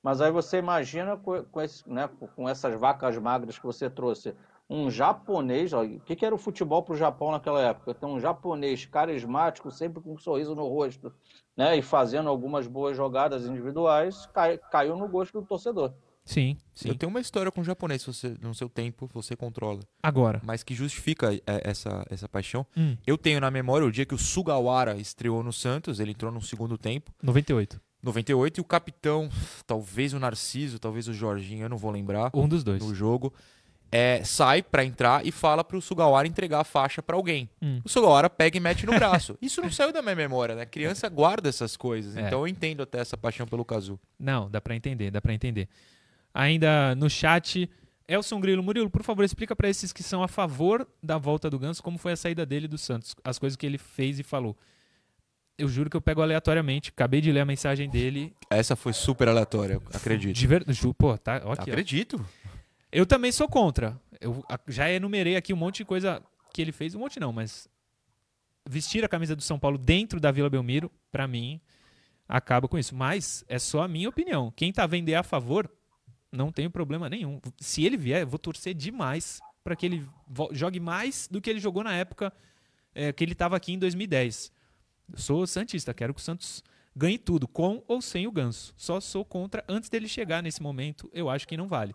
Mas aí você imagina com, com esse- né, com essas vacas magras que você trouxe, um japonês, ó, o que, que era o futebol para o Japão naquela época? Tem um japonês carismático, sempre com um sorriso no rosto, né, e fazendo algumas boas jogadas individuais, cai- caiu no gosto do torcedor. Sim, sim. Eu tenho uma história com o japonês, você, no seu tempo, você controla. Agora. Mas que justifica é, essa, essa paixão. Hum, Eu tenho na memória o dia que o Sugawara estreou no Santos, ele entrou no segundo tempo, 98. 98, e o capitão, talvez o Narciso, talvez o Jorginho, eu não vou lembrar, Um dos dois. no jogo, é, sai pra entrar e fala pro Sugawara entregar a faixa pra alguém. Hum. O Sugawara pega e mete no braço. Isso não saiu da minha memória, né? Criança guarda essas coisas. É. Então eu entendo até essa paixão pelo Kazu. Não, dá pra entender, dá pra entender. Ainda no chat, Elson Grilo, Murilo, por favor, explica pra esses que são a favor da volta do Ganso como foi a saída dele do Santos, as coisas que ele fez e falou. Eu juro que eu pego aleatoriamente, acabei de ler a mensagem dele. Essa foi super aleatória, acredito. De ju- pô, tá, ó aqui, ó. Eu também sou contra. Eu já enumerei aqui um monte de coisa que ele fez, um monte não, mas vestir a camisa do São Paulo dentro da Vila Belmiro, pra mim, acaba com isso. Mas é só a minha opinião. Quem tá vender a favor, não tenho problema nenhum. Se ele vier, eu vou torcer demais pra que ele jogue mais do que ele jogou na época é, que ele tava aqui em 2010. Eu sou santista, quero que o Santos ganhe tudo, com ou sem o Ganso. Só sou contra antes dele chegar nesse momento, eu acho que não vale.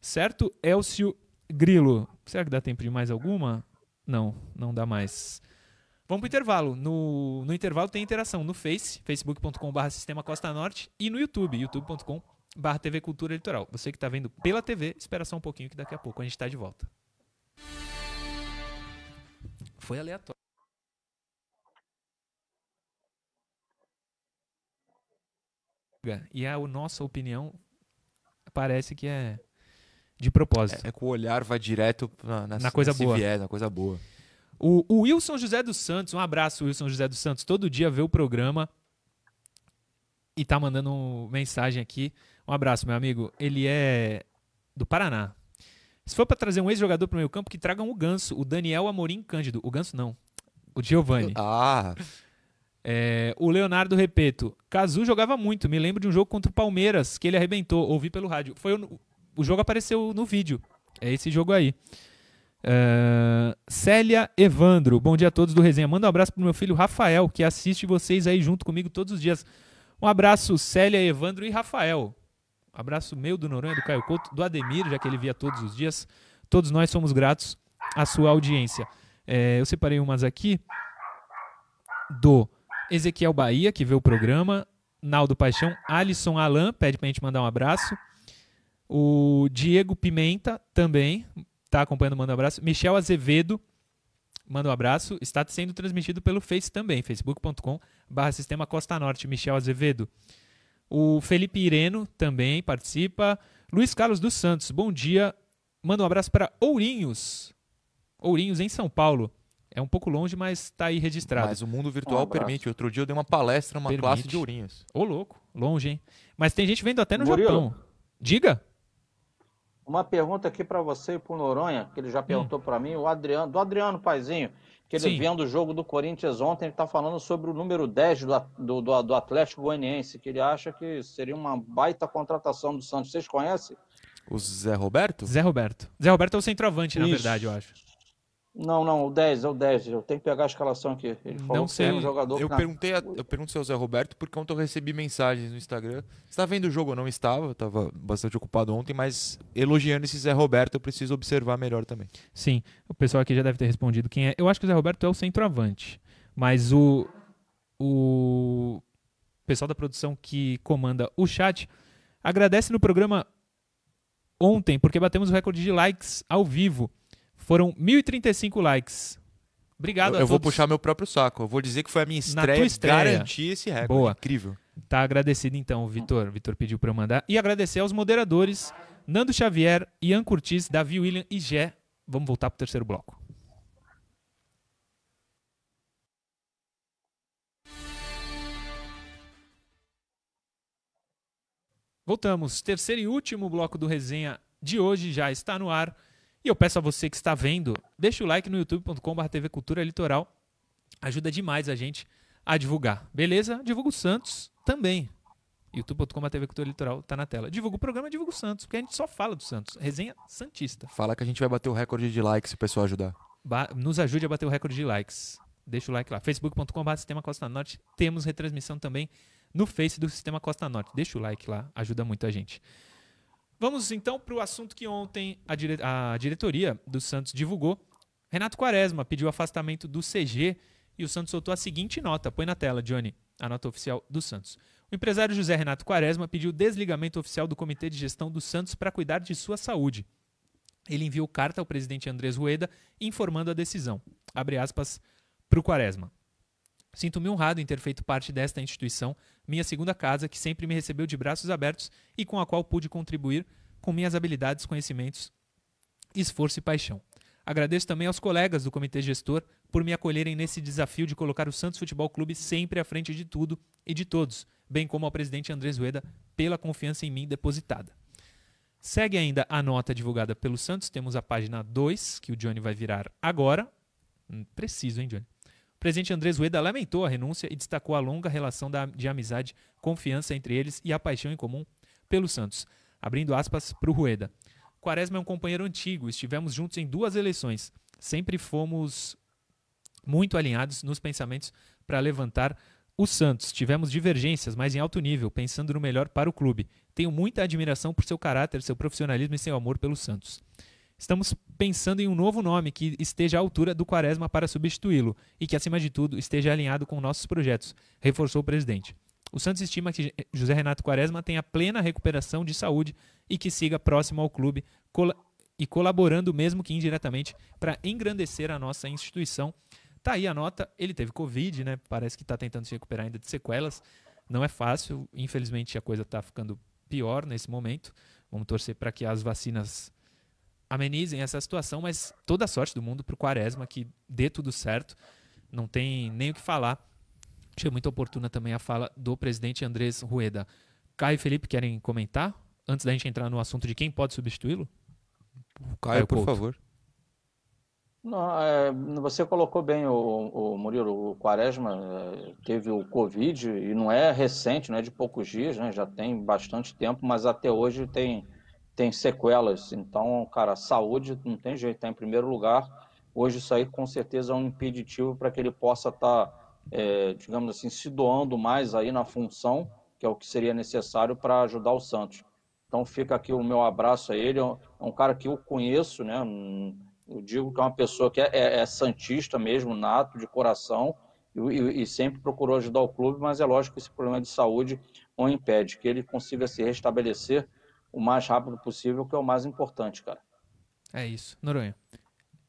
Certo, Elcio Grilo? Será que dá tempo de mais alguma? Não, não dá mais. Vamos pro intervalo. No, no intervalo tem interação no Face, facebook.com.br Sistema Costa Norte, e no YouTube, youtube.com.br TV Cultura Litoral. Você que está vendo pela TV, espera só um pouquinho que daqui a pouco a gente está de volta. Foi aleatório. E a nossa opinião parece que é de propósito. É que o olhar vai direto na, na, Na coisa boa. viés, na coisa boa. O, o Wilson José dos Santos, um abraço, Wilson José dos Santos. Todo dia vê o programa e tá mandando mensagem aqui. Um abraço, meu amigo. Ele é do Paraná. Se for pra trazer um ex-jogador pro meio campo, que tragam o Ganso, o Daniel Amorim Cândido. O Ganso não, o Giovanni. Ah, É, o Leonardo Repeto. Cazu jogava muito. Me lembro de um jogo contra o Palmeiras que ele arrebentou. Ouvi pelo rádio. Foi o, o jogo apareceu no vídeo. É esse jogo aí. É, Célia Evandro. Bom dia a todos do Resenha. Manda um abraço pro meu filho Rafael, que assiste vocês aí junto comigo todos os dias. Um abraço, Célia, Evandro e Rafael. Um abraço meu, do Noronha, do Caio Couto, do Ademir, já que ele via todos os dias. Todos nós somos gratos à sua audiência. É, eu separei umas aqui do Ezequiel Bahia, que vê o programa. Naldo Paixão, Alisson Alan, pede pra gente mandar um abraço. O Diego Pimenta também tá acompanhando, manda um abraço. Michel Azevedo, manda um abraço. Está sendo transmitido pelo Face também, facebook.com barra Sistema Costa Norte, Michel Azevedo. O Felipe Ireno também participa. Luiz Carlos dos Santos, bom dia. Manda um abraço para Ourinhos. Ourinhos, em São Paulo. É um pouco longe, mas está aí registrado. mas o mundo Um virtual abraço. permite. Outro dia eu dei uma palestra numa Permite. classe de ourinhos. Ô, louco, longe, hein? Mas tem gente vendo até no Murilo. Japão. Diga. Uma pergunta aqui para você e para o Noronha, que ele já perguntou para mim, o Adriano, do Adriano Paizinho. que ele Sim. vendo o jogo do Corinthians ontem, ele está falando sobre o número 10 do, do, do, do Atlético Goianiense, que ele acha que seria uma baita contratação do Santos. Vocês conhecem? O Zé Roberto? Zé Roberto. Zé Roberto é o centroavante, na Isso. verdade, eu acho. Não, não, o 10, é o 10. Eu tenho que pegar a escalação aqui. Ele falou Não que era um sei. jogador Eu que perguntei, a- eu perguntei ao Zé Roberto porque ontem eu recebi mensagens no Instagram. Você tá vendo o jogo? Eu não estava, eu estava bastante ocupado ontem, mas elogiando esse Zé Roberto, eu preciso observar melhor também. Sim, o pessoal aqui já deve ter respondido quem é. Eu acho que o Zé Roberto é o centroavante. Mas o, o pessoal da produção que comanda o chat agradece no programa ontem, porque batemos o recorde de likes ao vivo. Foram 1.035 likes. Obrigado eu a eu vou todos. puxar meu próprio saco. Eu vou dizer que foi a minha estreia, estreia. garantir esse recorde. Boa. Incrível. Tá agradecido então, Vitor. Vitor pediu para eu mandar. E agradecer aos moderadores Nando Xavier, Ian Curtis, Davi William e Gé. Vamos voltar para o terceiro bloco. Voltamos. Terceiro e último bloco do resenha de hoje já está no ar. E eu peço a você que está vendo, deixa o like no youtube.com.br TV Cultura Litoral. Ajuda demais a gente a divulgar. Beleza? Divulga o Santos também. youtube.com.br TV Cultura Litoral tá na tela. Divulga o programa, divulga o Santos, porque a gente só fala do Santos. Resenha Santista. Fala que a gente vai bater o recorde de likes se o pessoal ajudar. Ba- nos ajude a bater o recorde de likes. Deixa o like lá. facebook.com.br Sistema Costa Norte. Temos retransmissão também no Face do Sistema Costa Norte. Deixa o like lá, ajuda muito a gente. Vamos então para o assunto que ontem a, dire- a diretoria do Santos divulgou. Renato Quaresma pediu afastamento do CG e o Santos soltou a seguinte nota. Põe na tela, Johnny, a nota oficial do Santos. O empresário José Renato Quaresma pediu desligamento oficial do Comitê de Gestão do Santos para cuidar de sua saúde. Ele enviou carta ao presidente Andrés Rueda informando a decisão. Abre aspas para o Quaresma. Sinto-me honrado em ter feito parte desta instituição, minha segunda casa, que sempre me recebeu de braços abertos e com a qual pude contribuir com minhas habilidades, conhecimentos, esforço e paixão. Agradeço também aos colegas do comitê gestor por me acolherem nesse desafio de colocar o Santos Futebol Clube sempre à frente de tudo e de todos, bem como ao presidente Andrés Rueda pela confiança em mim depositada. Segue ainda a nota divulgada pelo Santos, temos a página 2, que o Johnny vai virar agora. Hum, Preciso, hein, Johnny? O presidente Andrés Rueda lamentou a renúncia e destacou a longa relação de amizade, confiança entre eles e a paixão em comum pelo Santos. Abrindo aspas para o Rueda. Quaresma é um companheiro antigo, estivemos juntos em duas eleições. Sempre fomos muito alinhados nos pensamentos para levantar o Santos. Tivemos divergências, mas em alto nível, pensando no melhor para o clube. Tenho muita admiração por seu caráter, seu profissionalismo e seu amor pelo Santos. Estamos pensando em um novo nome que esteja à altura do Quaresma para substituí-lo e que, acima de tudo, esteja alinhado com nossos projetos, reforçou o presidente. O Santos estima que José Renato Quaresma tenha plena recuperação de saúde e que siga próximo ao clube cola- e colaborando, mesmo que indiretamente, para engrandecer a nossa instituição. Tá aí a nota. Ele teve Covid, né? Parece que está tentando se recuperar ainda de sequelas. Não é fácil. Infelizmente, a coisa está ficando pior nesse momento. Vamos torcer para que as vacinas amenizem essa situação, mas toda a sorte do mundo para o Quaresma, que dê tudo certo. Não tem nem o que falar. Achei muito oportuna também a fala do presidente Andrés Rueda. Caio e Felipe querem comentar? Antes da gente entrar no assunto de quem pode substituí-lo? Caio, por Couto. favor. Não, é, você colocou bem, o, o Murilo, o Quaresma é, teve o Covid e não é recente, não é de poucos dias, né? Já tem bastante tempo, mas até hoje tem, tem sequelas. Então, cara, saúde não tem jeito, está em primeiro lugar. Hoje isso aí com certeza é um impeditivo para que ele possa estar, é, digamos assim, se doando mais aí na função, que é o que seria necessário para ajudar o Santos. Então fica aqui o meu abraço a ele, é um, é cara que eu conheço, né? Um, eu digo que é uma pessoa que é, é, é santista mesmo, nato, de coração, e, e- e sempre procurou ajudar o clube, mas é lógico que esse problema de saúde o impede, que ele consiga se restabelecer o mais rápido possível, que é o mais importante, cara. É isso. Noronha.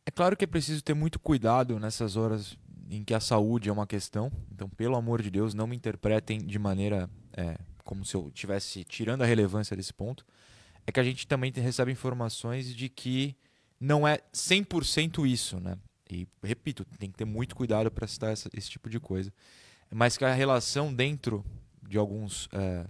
É claro que é preciso ter muito cuidado nessas horas em que a saúde é uma questão. Então, pelo amor de Deus, não me interpretem de maneira é, como se eu estivesse tirando a relevância desse ponto. É que a gente também recebe informações de que não é 100% isso, né? E, repito, tem que ter muito cuidado para citar essa- esse tipo de coisa. Mas que a relação dentro de alguns é,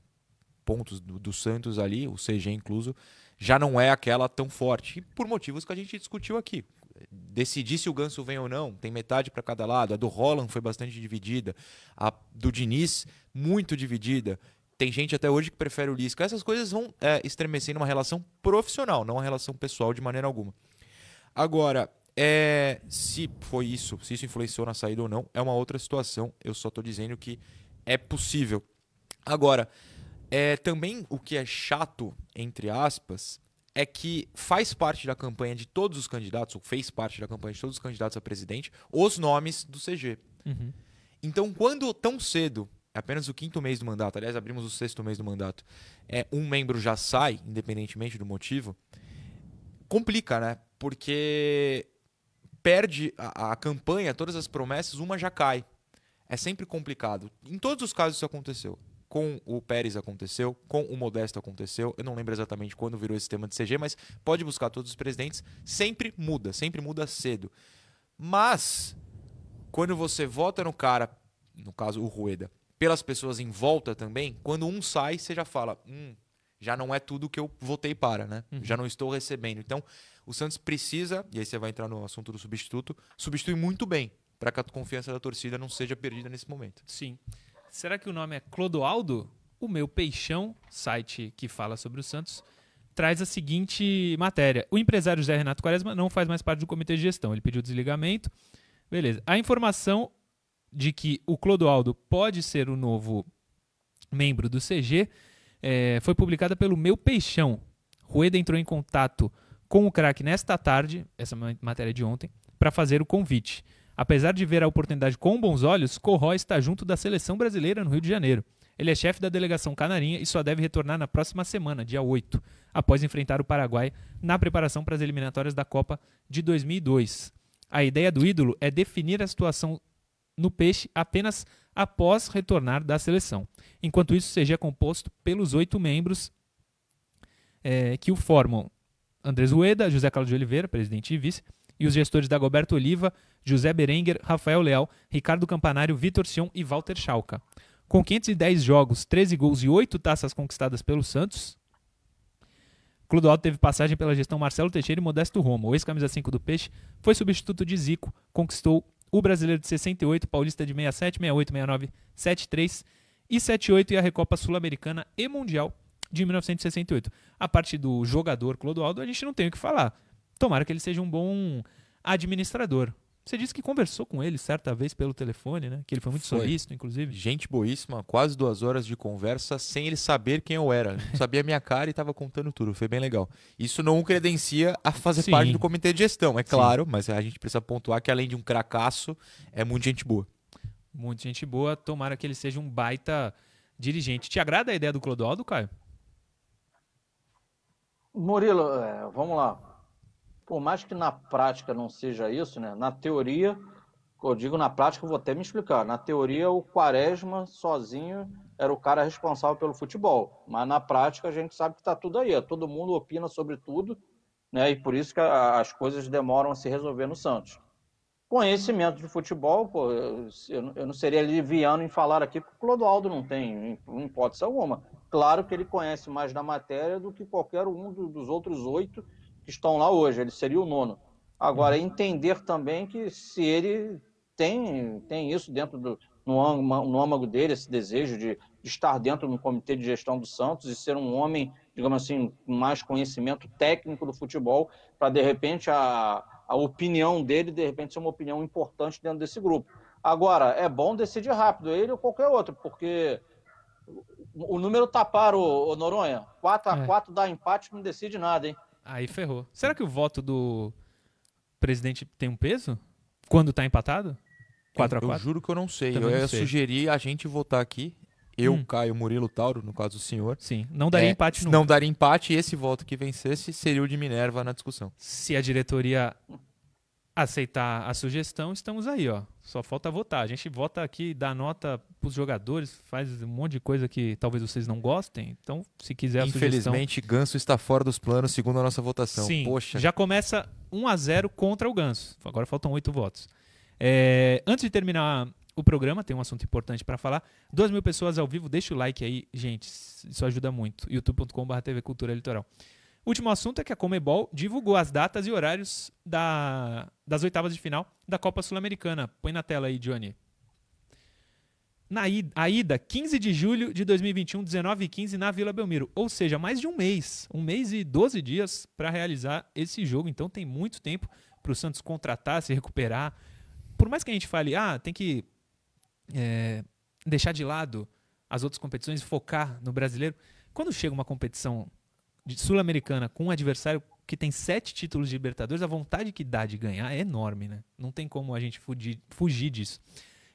pontos do, do Santos ali, o CG incluso, já não é aquela tão forte. E por motivos que a gente discutiu aqui decidir se o Ganso vem ou não, tem metade para cada lado. A do Holland foi bastante dividida, a do Diniz muito dividida. Tem gente até hoje que prefere o Lisca. Essas coisas vão é, estremecendo uma relação profissional, não uma relação pessoal de maneira alguma. Agora, é, se foi isso, se isso influenciou na saída ou não, é uma outra situação. Eu só estou dizendo que é possível. Agora, é, também o que é chato, entre aspas, é que faz parte da campanha de todos os candidatos, ou fez parte da campanha de todos os candidatos a presidente, os nomes do CG. Uhum. Então, quando tão cedo apenas o quinto mês do mandato, aliás, abrimos o sexto mês do mandato, é, um membro já sai, independentemente do motivo, complica, né? Porque perde a, a campanha, todas as promessas, uma já cai. É sempre complicado. Em todos os casos isso aconteceu. Com o Pérez aconteceu, com o Modesto aconteceu. Eu não lembro exatamente quando virou esse tema de CG, mas pode buscar todos os presidentes. Sempre muda, sempre muda cedo. Mas, quando você vota no cara, no caso o Rueda, pelas pessoas em volta também, quando um sai, você já fala, hum, já não é tudo que eu votei para, né? Uhum. Já não estou recebendo. Então, o Santos precisa, e aí você vai entrar no assunto do substituto, substituir muito bem para que a confiança da torcida não seja perdida nesse momento. Sim. Será que o nome é Clodoaldo? O meu Peixão, site que fala sobre o Santos, traz a seguinte matéria. O empresário José Renato Quaresma não faz mais parte do comitê de gestão. Ele pediu desligamento. Beleza. A informação de que o Clodoaldo pode ser o novo membro do CG é, foi publicada pelo Meu Peixão. Rueda entrou em contato com o craque nesta tarde, essa matéria de ontem, para fazer o convite. Apesar de ver a oportunidade com bons olhos, Corrói está junto da seleção brasileira no Rio de Janeiro. Ele é chefe da delegação canarinha e só deve retornar na próxima semana, dia 8, após enfrentar o Paraguai na preparação para as eliminatórias da Copa de 2002. A ideia do ídolo é definir a situação no Peixe apenas após retornar da seleção. Enquanto isso, CG é composto pelos oito membros é, que o formam: Andrés Rueda, José Carlos de Oliveira, presidente e vice, e os gestores Dagoberto Oliva, José Berenguer, Rafael Leal, Ricardo Campanário, Vitor Sion e Walter Schalka. Com 510 jogos, 13 gols e 8 taças conquistadas pelo Santos, Clodoaldo teve passagem pela gestão Marcelo Teixeira e Modesto Roma. O ex-camisa 5 do Peixe foi substituto de Zico, conquistou o Brasileiro de 68, Paulista de 67, 68, 69, 73 e 78 e a Recopa Sul-Americana e Mundial de 1968. A parte do jogador Clodoaldo, a gente não tem o que falar. Tomara que ele seja um bom administrador. Você disse que conversou com ele certa vez pelo telefone, né? Que ele foi muito Foi. solícito, inclusive. Gente boíssima, quase duas horas de conversa sem ele saber quem eu era. Não Sabia a minha cara e estava contando tudo. Foi bem legal. Isso não o credencia a fazer Sim. parte do comitê de gestão, é Sim. claro, mas a gente precisa pontuar que além de um cracaço, é muito gente boa. Muita gente boa. Tomara que ele seja um baita dirigente. Te agrada a ideia do Clodoaldo, Caio? Murilo, é, vamos lá. Por mais que na prática não seja isso, né? Na teoria, eu digo na prática, vou até me explicar. Na teoria, o Quaresma sozinho era o cara responsável pelo futebol. Mas na prática, a gente sabe que está tudo aí. Todo mundo opina sobre tudo, né? E por isso que as coisas demoram a se resolver no Santos. Conhecimento de futebol, pô, eu, não- seria liviano em falar aqui, porque o Clodoaldo não tem, em, em hipótese alguma. Claro que ele conhece mais da matéria do que qualquer um do- dos outros oito que estão lá hoje. Ele seria o nono. Agora, entender também que se ele tem, tem isso dentro do no, âmago- no âmago dele, esse desejo de, de estar dentro do comitê de gestão do Santos e ser um homem, digamos assim, com mais conhecimento técnico do futebol, para de repente a, a opinião dele, de repente, ser uma opinião importante dentro desse grupo. Agora, é bom decidir rápido, ele ou qualquer outro, porque o o número tá par, ô, ô Noronha. 4 a É. 4 dá empate, não decide nada, hein? Aí ferrou. Será que o voto do presidente tem um peso? Quando tá empatado? 4 a eu, eu 4 juro que eu não sei. Também eu não ia sei. sugerir a gente votar aqui. Eu, Hum. Caio, Murilo, Tauro, no caso do senhor. Sim, não daria É, empate nunca. Não daria empate e esse voto que vencesse seria o de Minerva na discussão. Se a diretoria aceitar a sugestão, estamos aí, ó. Só falta votar. A gente vota aqui, dá nota pros jogadores, faz um monte de coisa que talvez vocês não gostem. Então, se quiser a sugestão... Infelizmente, Ganso está fora dos planos segundo a nossa votação. Sim, Poxa, já começa 1 a 0 contra o Ganso. Agora faltam oito votos. É, antes de terminar o programa, tem um assunto importante para falar. 2 mil pessoas ao vivo, deixa o like aí, gente. Isso ajuda muito. youtube.com.br TV Cultura Litoral. Último assunto é que a Comebol divulgou as datas e horários da, das oitavas de final da Copa Sul-Americana. Põe na tela aí, Johnny. Na ida, a ida, 15 de julho de 2021, 19 e 15 na Vila Belmiro. Ou seja, mais de um mês. Um mês e 12 dias para realizar esse jogo. Então tem muito tempo para o Santos contratar, se recuperar. Por mais que a gente fale, ah, tem que é, deixar de lado as outras competições e focar no brasileiro. Quando chega uma competição sul-americana com um adversário que tem sete títulos de Libertadores, a vontade que dá de ganhar é enorme, né? Não tem como a gente fugir, fugir disso.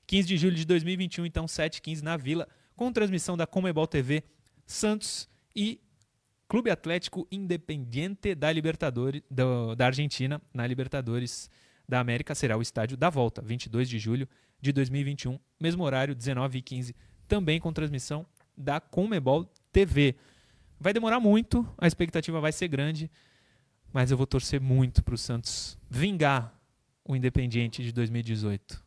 15 de julho de 2021, então 7 15 na Vila, com transmissão da Comebol TV, Santos e Clube Atlético Independiente da Libertadores do, da Argentina na Libertadores da América será o estádio da volta, 22 de julho de 2021, mesmo horário 19 e 15, também com transmissão da Comebol TV. Vai demorar muito, a expectativa vai ser grande, mas eu vou torcer muito para o Santos vingar o Independiente de 2018.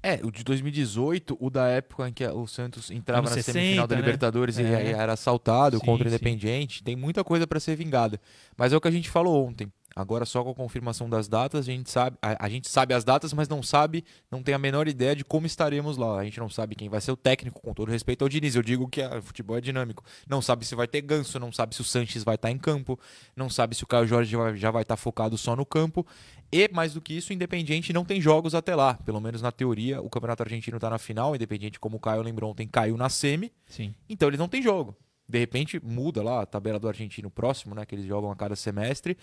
É, o de 2018, o da época em que o Santos entrava Anos na 60, semifinal da né? Libertadores e É. aí era assaltado Sim, contra o sim. Independiente. Tem muita coisa para ser vingada. Mas é o que a gente falou ontem. Agora só com a confirmação das datas, a gente sabe, a, a gente sabe as datas, mas não sabe, não tem a menor ideia de como estaremos lá. A gente não sabe quem vai ser o técnico, com todo respeito ao Diniz. Eu digo que o futebol é dinâmico. Não sabe se vai ter ganso, não sabe se o Sanches vai estar em campo, não sabe se o Caio Jorge vai- já vai estar focado só no campo. E, mais do que isso, o Independiente não tem jogos até lá. Pelo menos na teoria, o Campeonato Argentino está na final. O Independiente, como o Caio lembrou ontem, caiu na semi. Sim. Então eles não têm jogo. De repente muda lá a tabela do argentino próximo, né? Que eles jogam a cada semestre.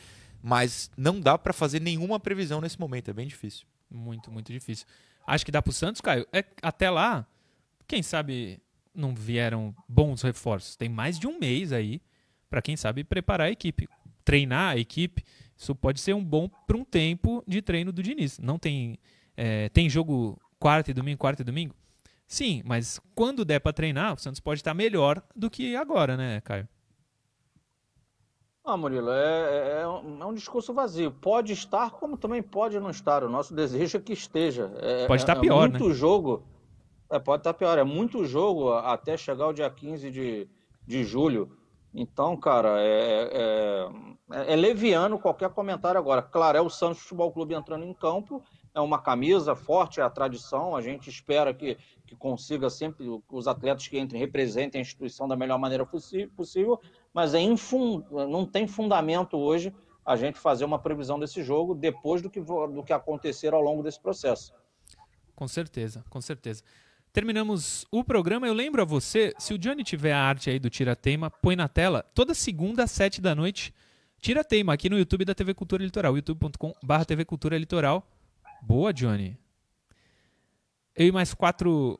Mas não dá para fazer nenhuma previsão nesse momento. É bem difícil. Muito, muito difícil. Acho que dá pro Santos, Caio. É, até lá, quem sabe não vieram bons reforços. Tem mais de um mês aí para quem sabe preparar a equipe, treinar a equipe. Isso pode ser um bom para um tempo de treino do Diniz. Não tem é, tem jogo quarta e domingo, quarta e domingo. Sim, mas quando der para treinar, o Santos pode estar melhor do que agora, né, Caio? Ah, Murilo, é, é um, é um discurso vazio. Pode estar, como também pode não estar. O nosso desejo é que esteja. É, Pode é- estar é pior, né? muito jogo. É, pode estar pior. É muito jogo até chegar o dia 15 de, de julho. Então, cara, é, é, é- é leviano qualquer comentário agora. Claro, é o Santos Futebol Clube entrando em campo. É uma camisa forte, é a tradição. A gente espera que, que consiga sempre os atletas que entrem representem a instituição da melhor maneira possível mas é infun- não tem fundamento hoje a gente fazer uma previsão desse jogo depois do que, do que acontecer ao longo desse processo. Com certeza, com certeza. Terminamos o programa. Eu lembro a você, se o Johnny tiver a arte aí do Tira Teima, põe na tela. Toda segunda às sete da noite, Tira Teima aqui no YouTube da TV Cultura Litoral, youtube.com.br TV Cultura Litoral. Boa, Johnny. Eu e mais quatro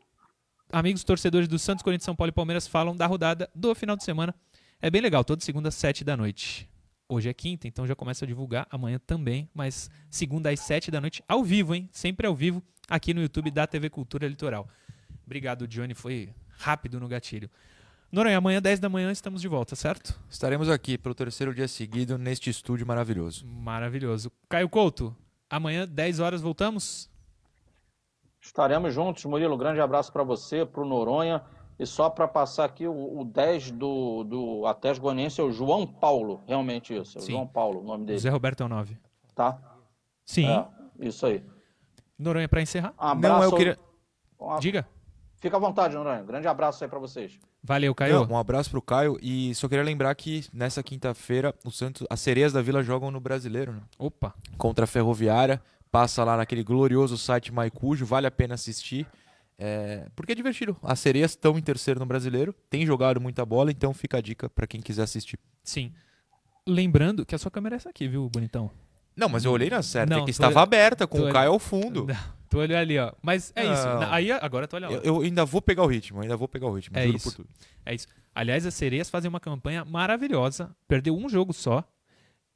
amigos torcedores do Santos, Corinthians, São Paulo e Palmeiras falam da rodada do final de semana. É bem legal, toda segunda às sete da noite. Hoje é quinta, então já começa a divulgar. Amanhã também, mas segunda às sete da noite, ao vivo, hein? Sempre ao vivo, aqui no YouTube da TV Cultura Litoral. Obrigado, Johnny. Foi rápido no gatilho. Noronha, amanhã, 10 da manhã, estamos de volta, certo? Estaremos aqui pelo terceiro dia seguido neste estúdio maravilhoso. Maravilhoso. Caio Couto, amanhã, 10 horas, voltamos? Estaremos juntos, Murilo. Grande abraço para você, para o Noronha. E só para passar aqui, o, o 10 do, do Atlético Goianiense é o João Paulo. Realmente isso, é o Sim. João Paulo, o nome dele. Zé Roberto é o 9. Tá? Sim. É, isso aí. Noronha, para encerrar? Abraço. Não, eu queria. Diga. Fica à vontade, Noronha. Grande abraço aí para vocês. Valeu, Caio. Não, um abraço pro Caio e só queria lembrar que nessa quinta-feira o Santos, as sereias da Vila jogam no Brasileiro, né? Opa. Contra a Ferroviária. Passa lá naquele glorioso site Maicujo, vale a pena assistir. É, porque é divertido. As sereias estão em terceiro no Brasileiro, tem jogado muita bola, então fica a dica pra quem quiser assistir. Sim. Lembrando que a sua câmera é essa aqui, viu, bonitão? Não, mas eu olhei na certa, Não, que tô estava aberta, com o Caio ao fundo. Não, tu olhou ali, ó. Mas é isso. Não. Na- Aí agora tu olha lá. Eu, eu ainda vou pegar o ritmo, ainda vou pegar o ritmo, É juro isso. por tudo. É isso. Aliás, as sereias fazem uma campanha maravilhosa. Perdeu um jogo só,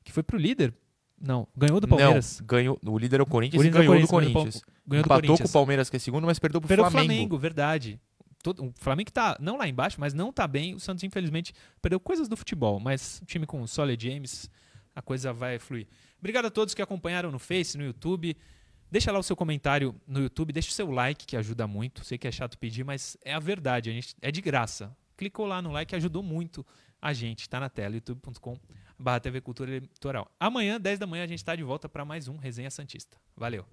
que foi pro líder. Não, ganhou do Palmeiras. Não, ganhou, o líder é o Corinthians O e líder é o ganhou do Corinthians, ganhou do Corinthians. Ganhou do Empatou com Corinthians. o Palmeiras, que é segundo, mas perdeu pro Perdeu o Flamengo. Flamengo, verdade. Todo- o Flamengo tá não lá embaixo, mas não tá bem. O Santos, infelizmente, perdeu coisas do futebol. Mas o time com o Solid James, a coisa vai fluir. Obrigado a todos que acompanharam no Face, no YouTube. Deixa lá o seu comentário no YouTube, deixa o seu like, que ajuda muito. Sei que é chato pedir, mas é a verdade. A gente, é de graça. clicou lá no like, ajudou muito a gente. Está na tela, youtube.com barra TV Cultura Eleitoral. Amanhã, 10 da manhã, a gente está de volta para mais um Resenha Santista. Valeu!